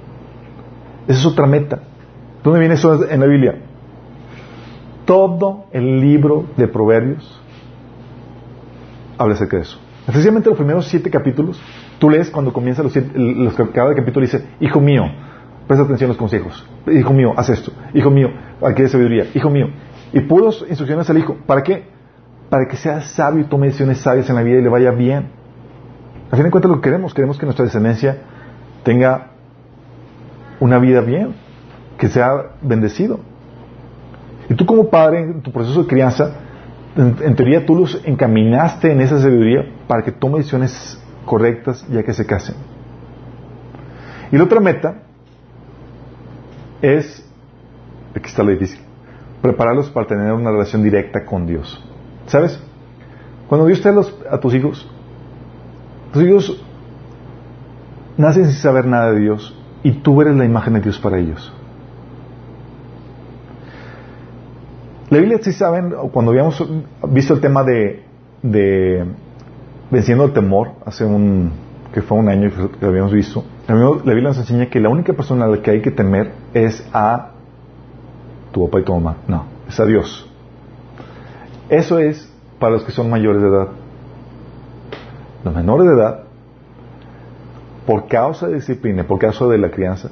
Esa es otra meta. ¿Dónde viene eso en la Biblia? Todo el libro de Proverbios habla acerca de eso. Especialmente los primeros siete capítulos Tú lees cuando comienza los, los, cada capítulo dice, hijo mío, presta atención a los consejos. Hijo mío, haz esto. Hijo mío, hay sabiduría. Hijo mío. Y puros instrucciones al hijo. ¿Para qué? Para que sea sabio y tome decisiones sabias en la vida y le vaya bien. A fin de cuentas lo que queremos, queremos que nuestra descendencia tenga una vida bien, que sea bendecido. Y tú como padre, en tu proceso de crianza, en, teoría tú los encaminaste en esa sabiduría para que tome decisiones correctas ya que se casen. Y la otra meta es, aquí está lo difícil, prepararlos para tener una relación directa con Dios. ¿Sabes? Cuando Dios te a tus hijos, tus hijos nacen sin saber nada de Dios y tú eres la imagen de Dios para ellos. La Biblia sí saben, cuando habíamos visto el tema de, de venciendo el temor, hace un, que fue un año que habíamos visto, la Biblia nos enseña que la única persona a la que hay que temer es a tu papá y tu mamá. No, es a Dios. Eso es para los que son mayores de edad. Los menores de edad, por causa de disciplina, por causa de la crianza,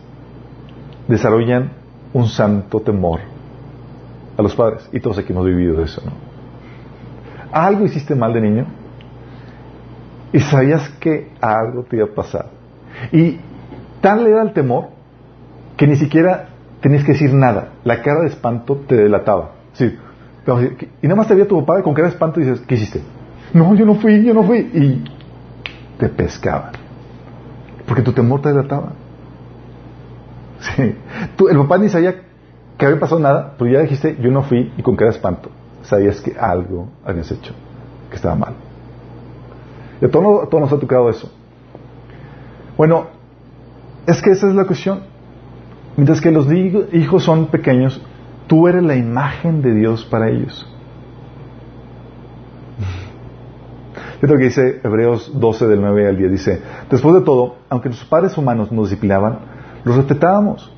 desarrollan un santo temor a los padres. Y todos aquí hemos vivido eso, ¿no? ¿Algo hiciste mal de niño? y sabías que algo te iba a pasar. Y tal era el temor que ni siquiera tenías que decir nada. La cara de espanto te delataba. Sí. Y nada más te veía tu papá con cara de espanto y dices, ¿qué hiciste? No, yo no fui, yo no fui. Y te pescaba. Porque tu temor te delataba. Sí. el papá ni sabía que había pasado nada, pero ya dijiste, yo no fui y con cara de espanto. Sabías que algo habías hecho, que estaba mal. Y a todos, nos ha tocado eso. Bueno, es que esa es la cuestión. Mientras que los hijos son pequeños, tú eres la imagen de Dios para ellos. Lo que dice Hebreos 12 del 9 al 10. Dice, después de todo, aunque nuestros padres humanos nos disciplinaban, los respetábamos.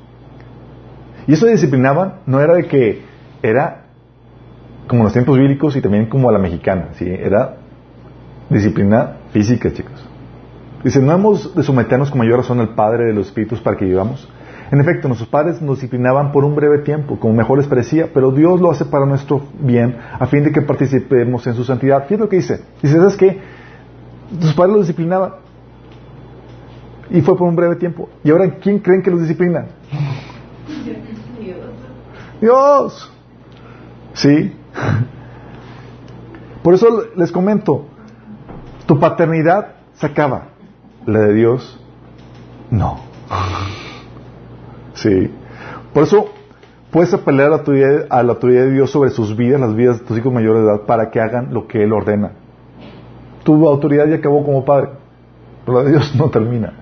Y eso de disciplinaban no era de que era como en los tiempos bíblicos y también como a la mexicana, ¿sí? Era disciplina física, chicos. Dice, no hemos de someternos con mayor razón al Padre de los Espíritus para que vivamos. En efecto, nuestros padres nos disciplinaban por un breve tiempo, como mejor les parecía, pero Dios lo hace para nuestro bien, a fin de que participemos en su santidad. Fíjate lo que dice. Dice, ¿sabes qué? Tus padres los disciplinaban. Y fue por un breve tiempo. ¿Y ahora quién creen que los disciplina? Dios. ¿Sí? Por eso les comento, tu paternidad se acaba, la de Dios no. Sí. Por eso puedes apelar a la, autoridad, a la autoridad de Dios sobre sus vidas, las vidas de tus hijos mayores de edad, para que hagan lo que Él ordena. Tu autoridad ya acabó como padre, pero la de Dios no termina.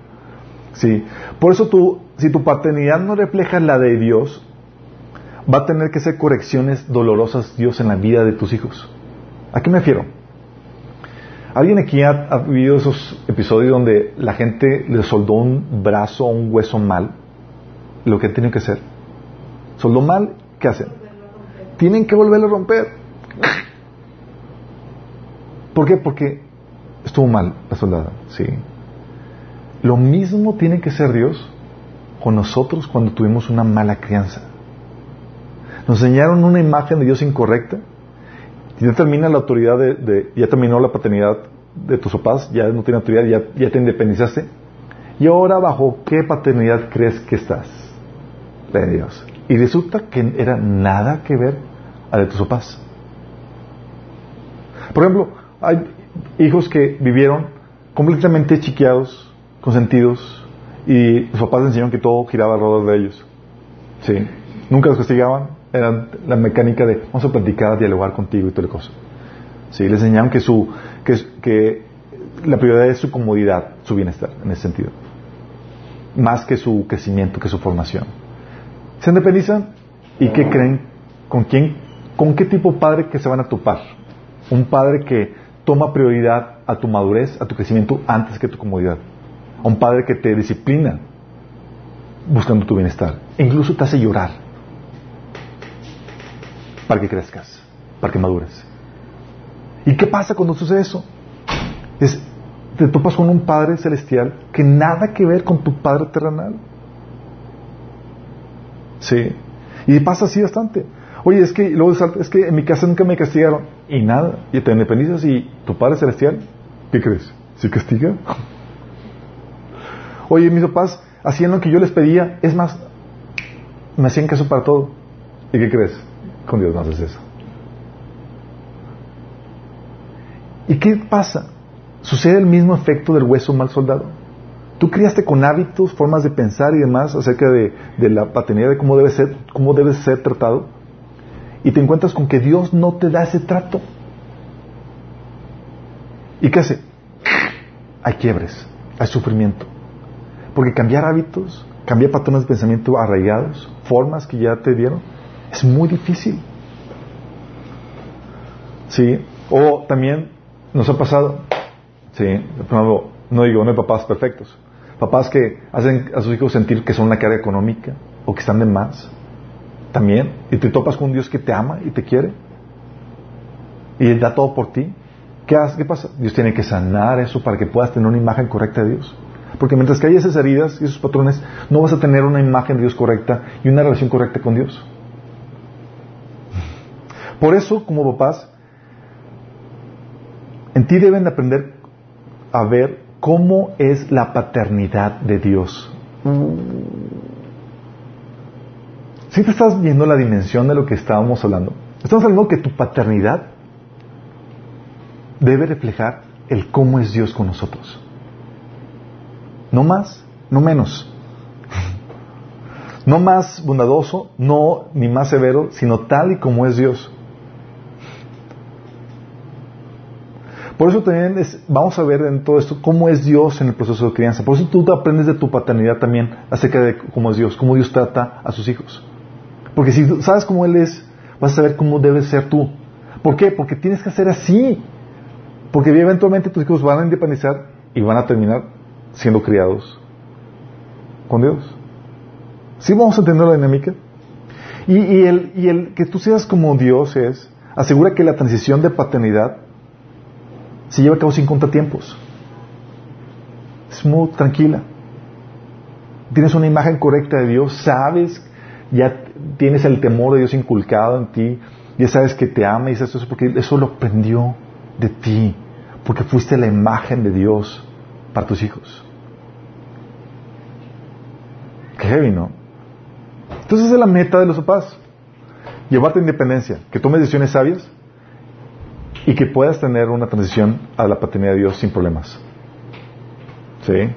Sí. Por eso tú, si tu paternidad no refleja la de Dios, va a tener que hacer correcciones dolorosas Dios en la vida de tus hijos. ¿A qué me refiero? ¿Alguien aquí ha, vivido esos episodios donde la gente le soldó un brazo o un hueso mal? Lo que tienen que hacer. Soldó mal, ¿qué hacen? Tienen que volverlo a romper. ¿Por qué? Porque estuvo mal la soldada, sí. Lo mismo tiene que ser Dios con nosotros cuando tuvimos una mala crianza. Nos enseñaron una imagen de Dios incorrecta. Y ya termina la autoridad de, ya terminó la paternidad de tus papás, ya no tiene autoridad, ya, ya te independizaste. Y ahora bajo qué paternidad crees que estás? La de Dios. Y resulta que era nada que ver a de tus papás. Por ejemplo, hay hijos que vivieron completamente chiqueados, consentidos, y los papás enseñaron que todo giraba alrededor de ellos. Sí. Nunca los castigaban, era la mecánica de vamos a platicar, dialogar contigo y toda la cosa. Sí, les enseñaron que su que, que la prioridad es su comodidad, su bienestar, en ese sentido. Más que su crecimiento, que su formación. Se independizan y ¿qué creen? ¿Con quién? ¿Con qué tipo de padre que se van a topar? Un padre que toma prioridad a tu madurez, a tu crecimiento antes que tu comodidad. Un padre que te disciplina buscando tu bienestar. E incluso te hace llorar para que crezcas, para que madures. ¿Y qué pasa cuando sucede eso? Es, te topas con un Padre celestial que nada que ver con tu Padre terrenal. Sí. Y pasa así bastante. Oye, es que luego es que en mi casa nunca me castigaron. Y nada. Y te independizas y tu Padre celestial, ¿qué crees? ¿Se castiga? Oye, mis papás hacían lo que yo les pedía. Es más, me hacían caso para todo. ¿Y qué crees? Con Dios no haces eso. ¿Y qué pasa? Sucede el mismo efecto del hueso mal soldado. Tú criaste con hábitos, formas de pensar y demás acerca de, la paternidad, de cómo debe ser, cómo debes ser tratado, y te encuentras con que Dios no te da ese trato. ¿Y qué hace? Hay quiebres, hay sufrimiento. Porque cambiar hábitos, cambiar patrones de pensamiento arraigados, formas que ya te dieron, es muy difícil. ¿Sí? O también nos ha pasado, ¿sí? no digo, no hay papás perfectos. Papás que hacen a sus hijos sentir que son una carga económica o que están de más. También. Y te topas con un Dios que te ama y te quiere. Y da todo por ti. ¿Qué, hace? ¿Qué pasa? Dios tiene que sanar eso para que puedas tener una imagen correcta de Dios. Porque mientras que hay esas heridas y esos patrones, no vas a tener una imagen de Dios correcta y una relación correcta con Dios. Por eso, como papás, en ti deben aprender a ver cómo es la paternidad de Dios. Si te estás viendo la dimensión de lo que estábamos hablando, estamos hablando que tu paternidad debe reflejar el cómo es Dios con nosotros. No más, no menos. No más bondadoso, no ni más severo, sino tal y como es Dios. Por eso también vamos a ver en todo esto cómo es Dios en el proceso de crianza. Por eso tú aprendes de tu paternidad también acerca de cómo es Dios, cómo Dios trata a sus hijos. Porque si sabes cómo Él es, vas a saber cómo debes ser tú. ¿Por qué? Porque tienes que hacer así. Porque eventualmente tus hijos van a independizar y van a terminar siendo criados con Dios. ¿Sí vamos a entender la dinámica? Y, el, y el que tú seas como Dios es, asegura que la transición de paternidad se lleva a cabo sin contratiempos. Smooth, tranquila. Tienes una imagen correcta de Dios, sabes, ya tienes el temor de Dios inculcado en ti, ya sabes que te ama y sabes eso porque eso lo aprendió de ti, porque fuiste la imagen de Dios para tus hijos. Qué heavy, ¿no? Entonces es la meta de los papás. Llevarte a independencia, que tomes decisiones sabias y que puedas tener una transición a la paternidad de Dios sin problemas. ¿Sí?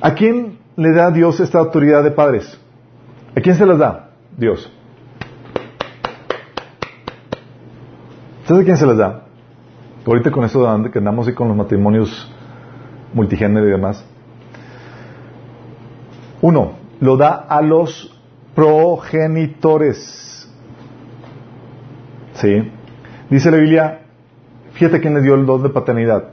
¿A quién le da Dios esta autoridad de padres? ¿A quién se las da? Dios. ¿Sabes a quién se las da? Ahorita con eso que andamos y con los matrimonios multigénero y demás. Uno, lo da a los progenitores. ¿Sí? Dice la Biblia, fíjate quién le dio el don de paternidad.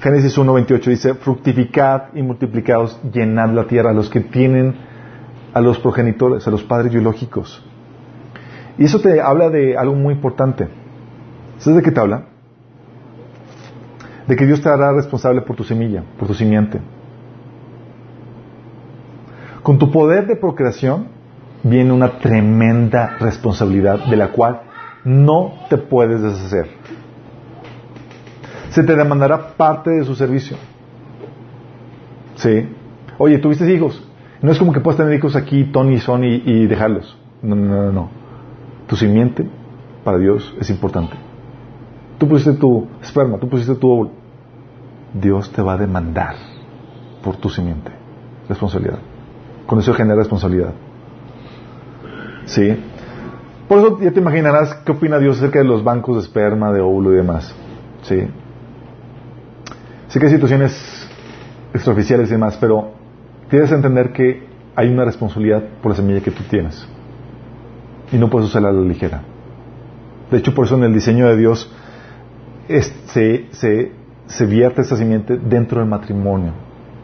Génesis 1.28 dice, fructificad y multiplicaos, llenad la tierra a los que tienen a los progenitores, a los padres biológicos. Y eso te habla de algo muy importante. ¿Sabes de qué te habla? De que Dios te hará responsable por tu semilla, por tu simiente. Con tu poder de procreación viene una tremenda responsabilidad de la cual no te puedes deshacer. Se te demandará parte de su servicio. ¿Sí? Oye, ¿tuviste hijos? No es como que puedas tener hijos aquí, Tony, Sony y dejarlos. No, no, no, no. Tu simiente para Dios es importante. Tú pusiste tu esperma, tú pusiste tu óvulo. Dios te va a demandar por tu simiente. Responsabilidad. Con eso genera responsabilidad. ¿Sí? Por eso ya te imaginarás qué opina Dios acerca de los bancos de esperma, de óvulo y demás. ¿Sí? Sé que hay situaciones extraoficiales y demás, pero tienes que entender que hay una responsabilidad por la semilla que tú tienes. Y no puedes usarla a la ligera. De hecho, por eso en el diseño de Dios se, se, se vierte esta simiente dentro del matrimonio,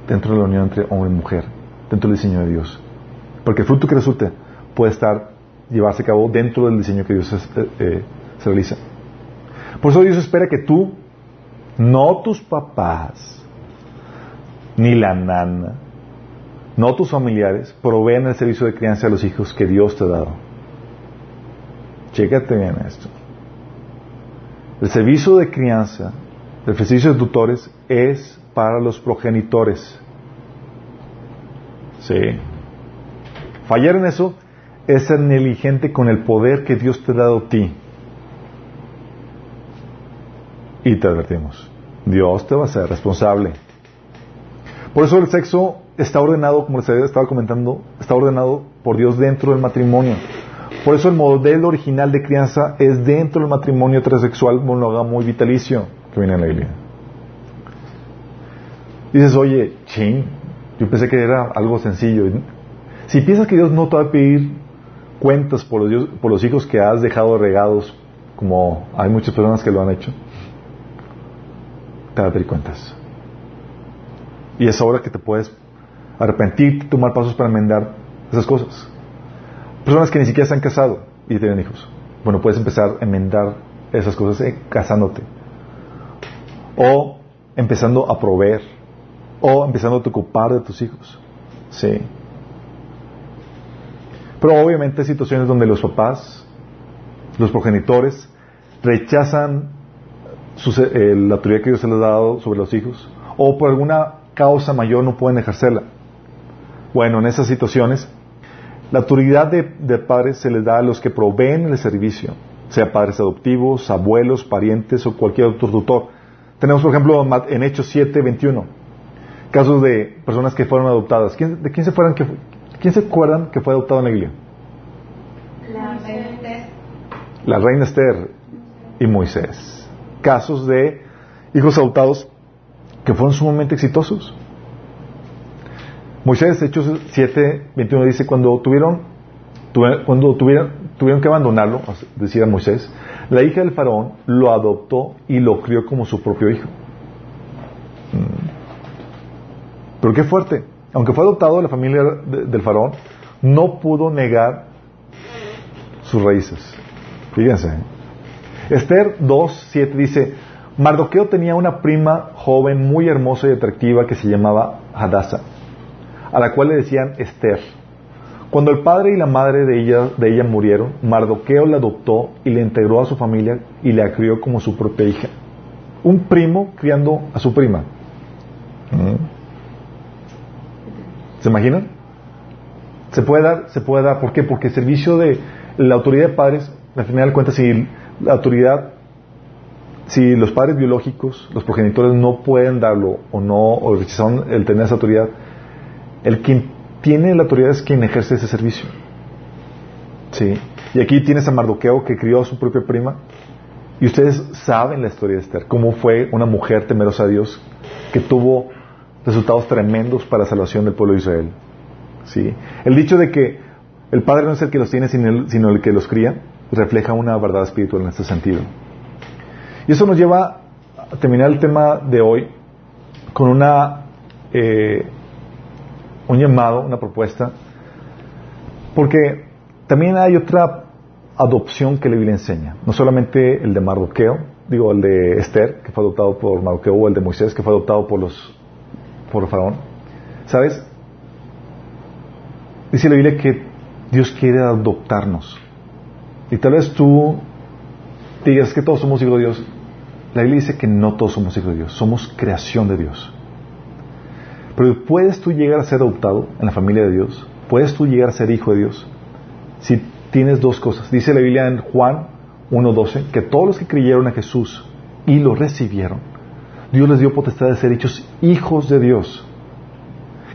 dentro de la unión entre hombre y mujer, dentro del diseño de Dios. Porque el fruto que resulte puede estar, llevarse a cabo dentro del diseño que Dios eh, eh, se realiza. Por eso Dios espera que tú, no tus papás, ni la nana, no tus familiares, proveen el servicio de crianza a los hijos que Dios te ha dado. Chécate bien esto. El servicio de crianza, el servicio de tutores, es para los progenitores. Sí. Fallar en eso es ser negligente con el poder que Dios te ha dado a ti. Y te advertimos, Dios te va a ser responsable. Por eso el sexo está ordenado, como les estaba comentando, está ordenado por Dios dentro del matrimonio. Por eso el modelo original de crianza es dentro del matrimonio heterosexual monógamo y vitalicio que viene en la Biblia. Dices, oye, ching, yo pensé que era algo sencillo. Si piensas que Dios no te va a pedir cuentas por los, por los hijos que has dejado regados, como hay muchas personas que lo han hecho, te va a pedir cuentas. Y es ahora que te puedes arrepentir, tomar pasos para enmendar esas cosas. Personas que ni siquiera se han casado y tienen hijos. Bueno, puedes empezar a enmendar esas cosas eh, casándote. O empezando a proveer. O empezando a ocupar de tus hijos. Sí. Pero obviamente hay situaciones donde los papás, los progenitores, rechazan eh, la autoridad que Dios les ha dado sobre los hijos, o por alguna causa mayor no pueden ejercerla. Bueno, en esas situaciones, la autoridad de, padres se les da a los que proveen el servicio, sea padres adoptivos, abuelos, parientes o cualquier otro tutor. Tenemos, por ejemplo, en Hechos 7, 21, casos de personas que fueron adoptadas. ¿De quién se fueron que, ¿Quién se acuerdan que fue adoptado en la iglesia? La reina Esther. La reina Esther y Moisés. casos de hijos adoptados que fueron sumamente exitosos. Moisés, Hechos 7, 21 dice, cuando tuvieron, cuando tuvieron, tuvieron que abandonarlo, decía Moisés, la hija del faraón lo adoptó y lo crió como su propio hijo. Mm. Pero qué fuerte. Aunque fue adoptado de la familia del faraón, no pudo negar sus raíces. Fíjense. Esther 2.7 dice, Mardoqueo tenía una prima joven muy hermosa y atractiva que se llamaba Hadassah, a la cual le decían Esther. Cuando el padre y la madre de ella, de ella murieron, Mardoqueo la adoptó y le integró a su familia y la crió como su propia hija. Un primo criando a su prima. ¿Mm? ¿Se imaginan? Se puede dar, se puede dar. ¿Por qué? Porque el servicio de la autoridad de padres, al final de cuentas, si la autoridad si los padres biológicos, los progenitores no pueden darlo o no, o rechazaron el tener esa autoridad, el quien tiene la autoridad es quien ejerce ese servicio. ¿Sí? Y aquí tienes a Mardoqueo que crió a su propia prima. Y ustedes saben la historia de Esther, cómo fue una mujer temerosa a Dios que tuvo resultados tremendos para la salvación del pueblo de Israel. ¿Sí? El dicho de que el padre no es el que los tiene, sino el que los cría, refleja una verdad espiritual en este sentido. Y eso nos lleva a terminar el tema de hoy con una, eh, un llamado, una propuesta, porque también hay otra adopción que la Biblia enseña, no solamente el de Mardoqueo, digo el de Esther, que fue adoptado por Mardoqueo, o el de Moisés, que fue adoptado por los por faraón. ¿Sabes? Dice la Biblia que Dios quiere adoptarnos. Y tal vez tú digas que todos somos hijos de Dios. La Biblia dice que no todos somos hijos de Dios, somos creación de Dios. Pero puedes tú llegar a ser adoptado en la familia de Dios, puedes tú llegar a ser hijo de Dios, si tienes dos cosas. Dice la Biblia en Juan 1.12 que todos los que creyeron a Jesús y lo recibieron, Dios les dio potestad de ser hechos hijos de Dios.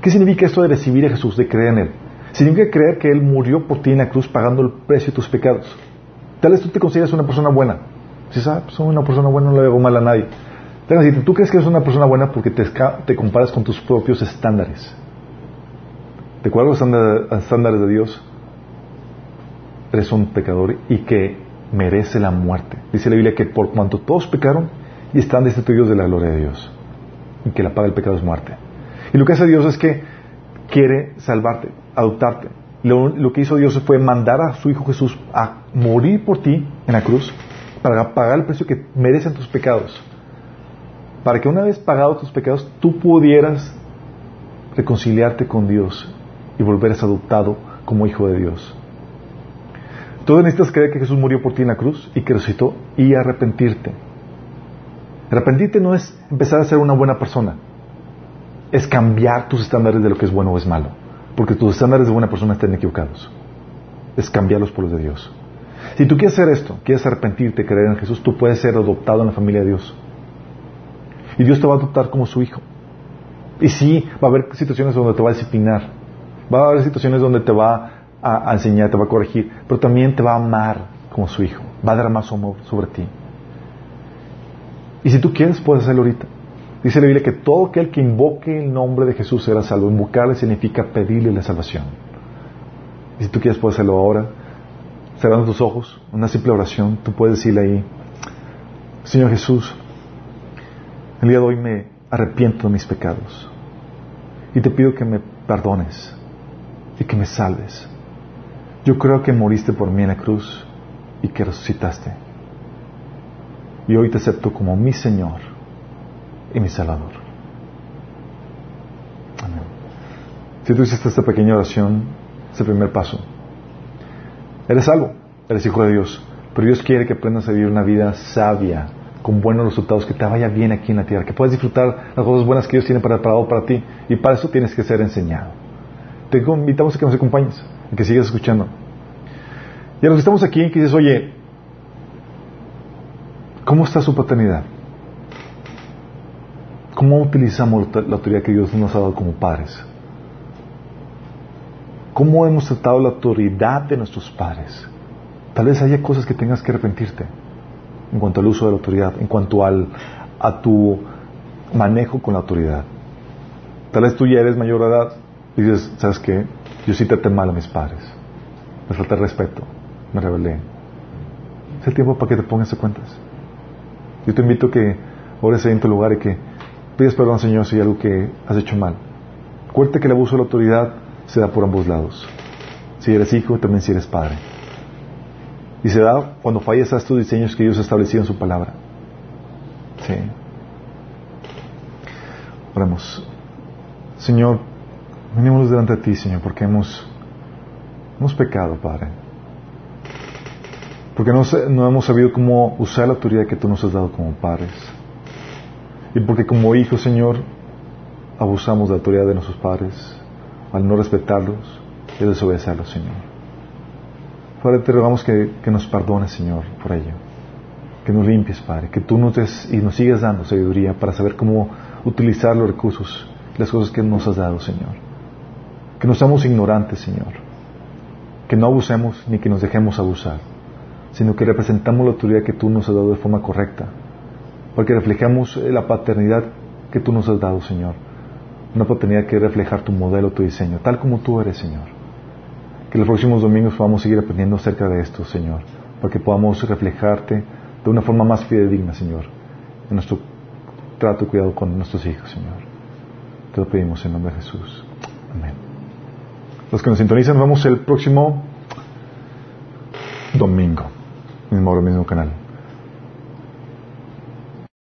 ¿Qué significa esto de recibir a Jesús, de creer en Él? Significa creer que Él murió por ti en la cruz pagando el precio de tus pecados. Tal vez tú te consideras una persona buena, si sabes, soy una persona buena, no le hago mal a nadie. Si tú crees que eres una persona buena porque te, te comparas con tus propios estándares. De acuerdo a los estándares de Dios, eres un pecador y que merece la muerte. Dice la Biblia que por cuanto todos pecaron y están destituidos de la gloria de Dios. Y que la paga del pecado es muerte. Y lo que hace Dios es que quiere salvarte, adoptarte. Lo, lo que hizo Dios fue mandar a su Hijo Jesús a morir por ti en la cruz para pagar el precio que merecen tus pecados. Para que una vez pagados tus pecados, tú pudieras reconciliarte con Dios y volveras adoptado como hijo de Dios. Tú necesitas creer que Jesús murió por ti en la cruz y que resucitó y arrepentirte. Arrepentirte no es empezar a ser una buena persona, es cambiar tus estándares de lo que es bueno o es malo, porque tus estándares de buena persona están equivocados. Es cambiarlos por los de Dios. Si tú quieres hacer esto, quieres arrepentirte, creer en Jesús, tú puedes ser adoptado en la familia de Dios. Y Dios te va a adoptar como su hijo. Y sí, va a haber situaciones donde te va a disciplinar. Va a haber situaciones donde te va a, enseñar, te va a corregir. Pero también te va a amar como su hijo. Va a derramar su amor sobre ti. Y si tú quieres, puedes hacerlo ahorita. Dice la Biblia que todo aquel que invoque el nombre de Jesús será salvo. Invocarle significa pedirle la salvación. Y si tú quieres, puedes hacerlo ahora cerrando tus ojos, una simple oración, tú puedes decirle ahí, Señor Jesús, el día de hoy me arrepiento de mis pecados y te pido que me perdones y que me salves. Yo creo que moriste por mí en la cruz y que resucitaste. Y hoy te acepto como mi Señor y mi Salvador. Amén. Si tú hiciste esta pequeña oración, es el primer paso. Eres salvo, eres hijo de Dios. Pero Dios quiere que aprendas a vivir una vida sabia, con buenos resultados, que te vaya bien aquí en la tierra, que puedas disfrutar las cosas buenas que Dios tiene preparado para ti. Y para eso tienes que ser enseñado. Te invitamos a que nos acompañes, a que sigas escuchando. Y a los que estamos aquí, que dices, oye, ¿cómo está su paternidad? ¿Cómo utilizamos la autoridad que Dios nos ha dado como padres? ¿Cómo hemos tratado la autoridad de nuestros padres? Tal vez haya cosas que tengas que arrepentirte. en cuanto al uso de la autoridad, en cuanto al, a tu manejo con la autoridad. Tal vez tú ya eres mayor de edad y dices, ¿sabes qué? Yo sí traté mal a mis padres. Me falta respeto. Me rebelé. Es el tiempo para que te pongas a cuentas. Yo te invito a que ores ahí en tu lugar y que pides perdón, Señor, si hay algo que has hecho mal. Acuérdate que el abuso de la autoridad se da por ambos lados. Si eres hijo, también si eres padre. Y se da cuando fallas a estos diseños que Dios ha establecido en su palabra. Sí. Oremos. Señor, venimos delante de ti, Señor, porque hemos, hemos pecado, Padre. Porque no, hemos sabido cómo usar la autoridad que tú nos has dado como padres. Y porque como hijos, Señor, abusamos de la autoridad de nuestros padres al no respetarlos y desobedecerlos, Señor. Padre, te rogamos que, que, nos perdones, Señor, por ello. Que nos limpies, Padre. Que tú nos des y nos sigas dando sabiduría para saber cómo utilizar los recursos, las cosas que nos has dado, Señor. Que no seamos ignorantes, Señor. Que no abusemos ni que nos dejemos abusar, sino que representamos la autoridad que tú nos has dado de forma correcta. Porque reflejamos la paternidad que tú nos has dado, Señor una oportunidad que reflejar tu modelo, tu diseño, tal como tú eres, Señor. Que los próximos domingos podamos seguir aprendiendo acerca de esto, Señor, para que podamos reflejarte de una forma más fidedigna, Señor, en nuestro trato y cuidado con nuestros hijos, Señor. Te lo pedimos en nombre de Jesús. Amén. Los que nos sintonizan, nos vemos el próximo domingo, mismo hora, mismo canal.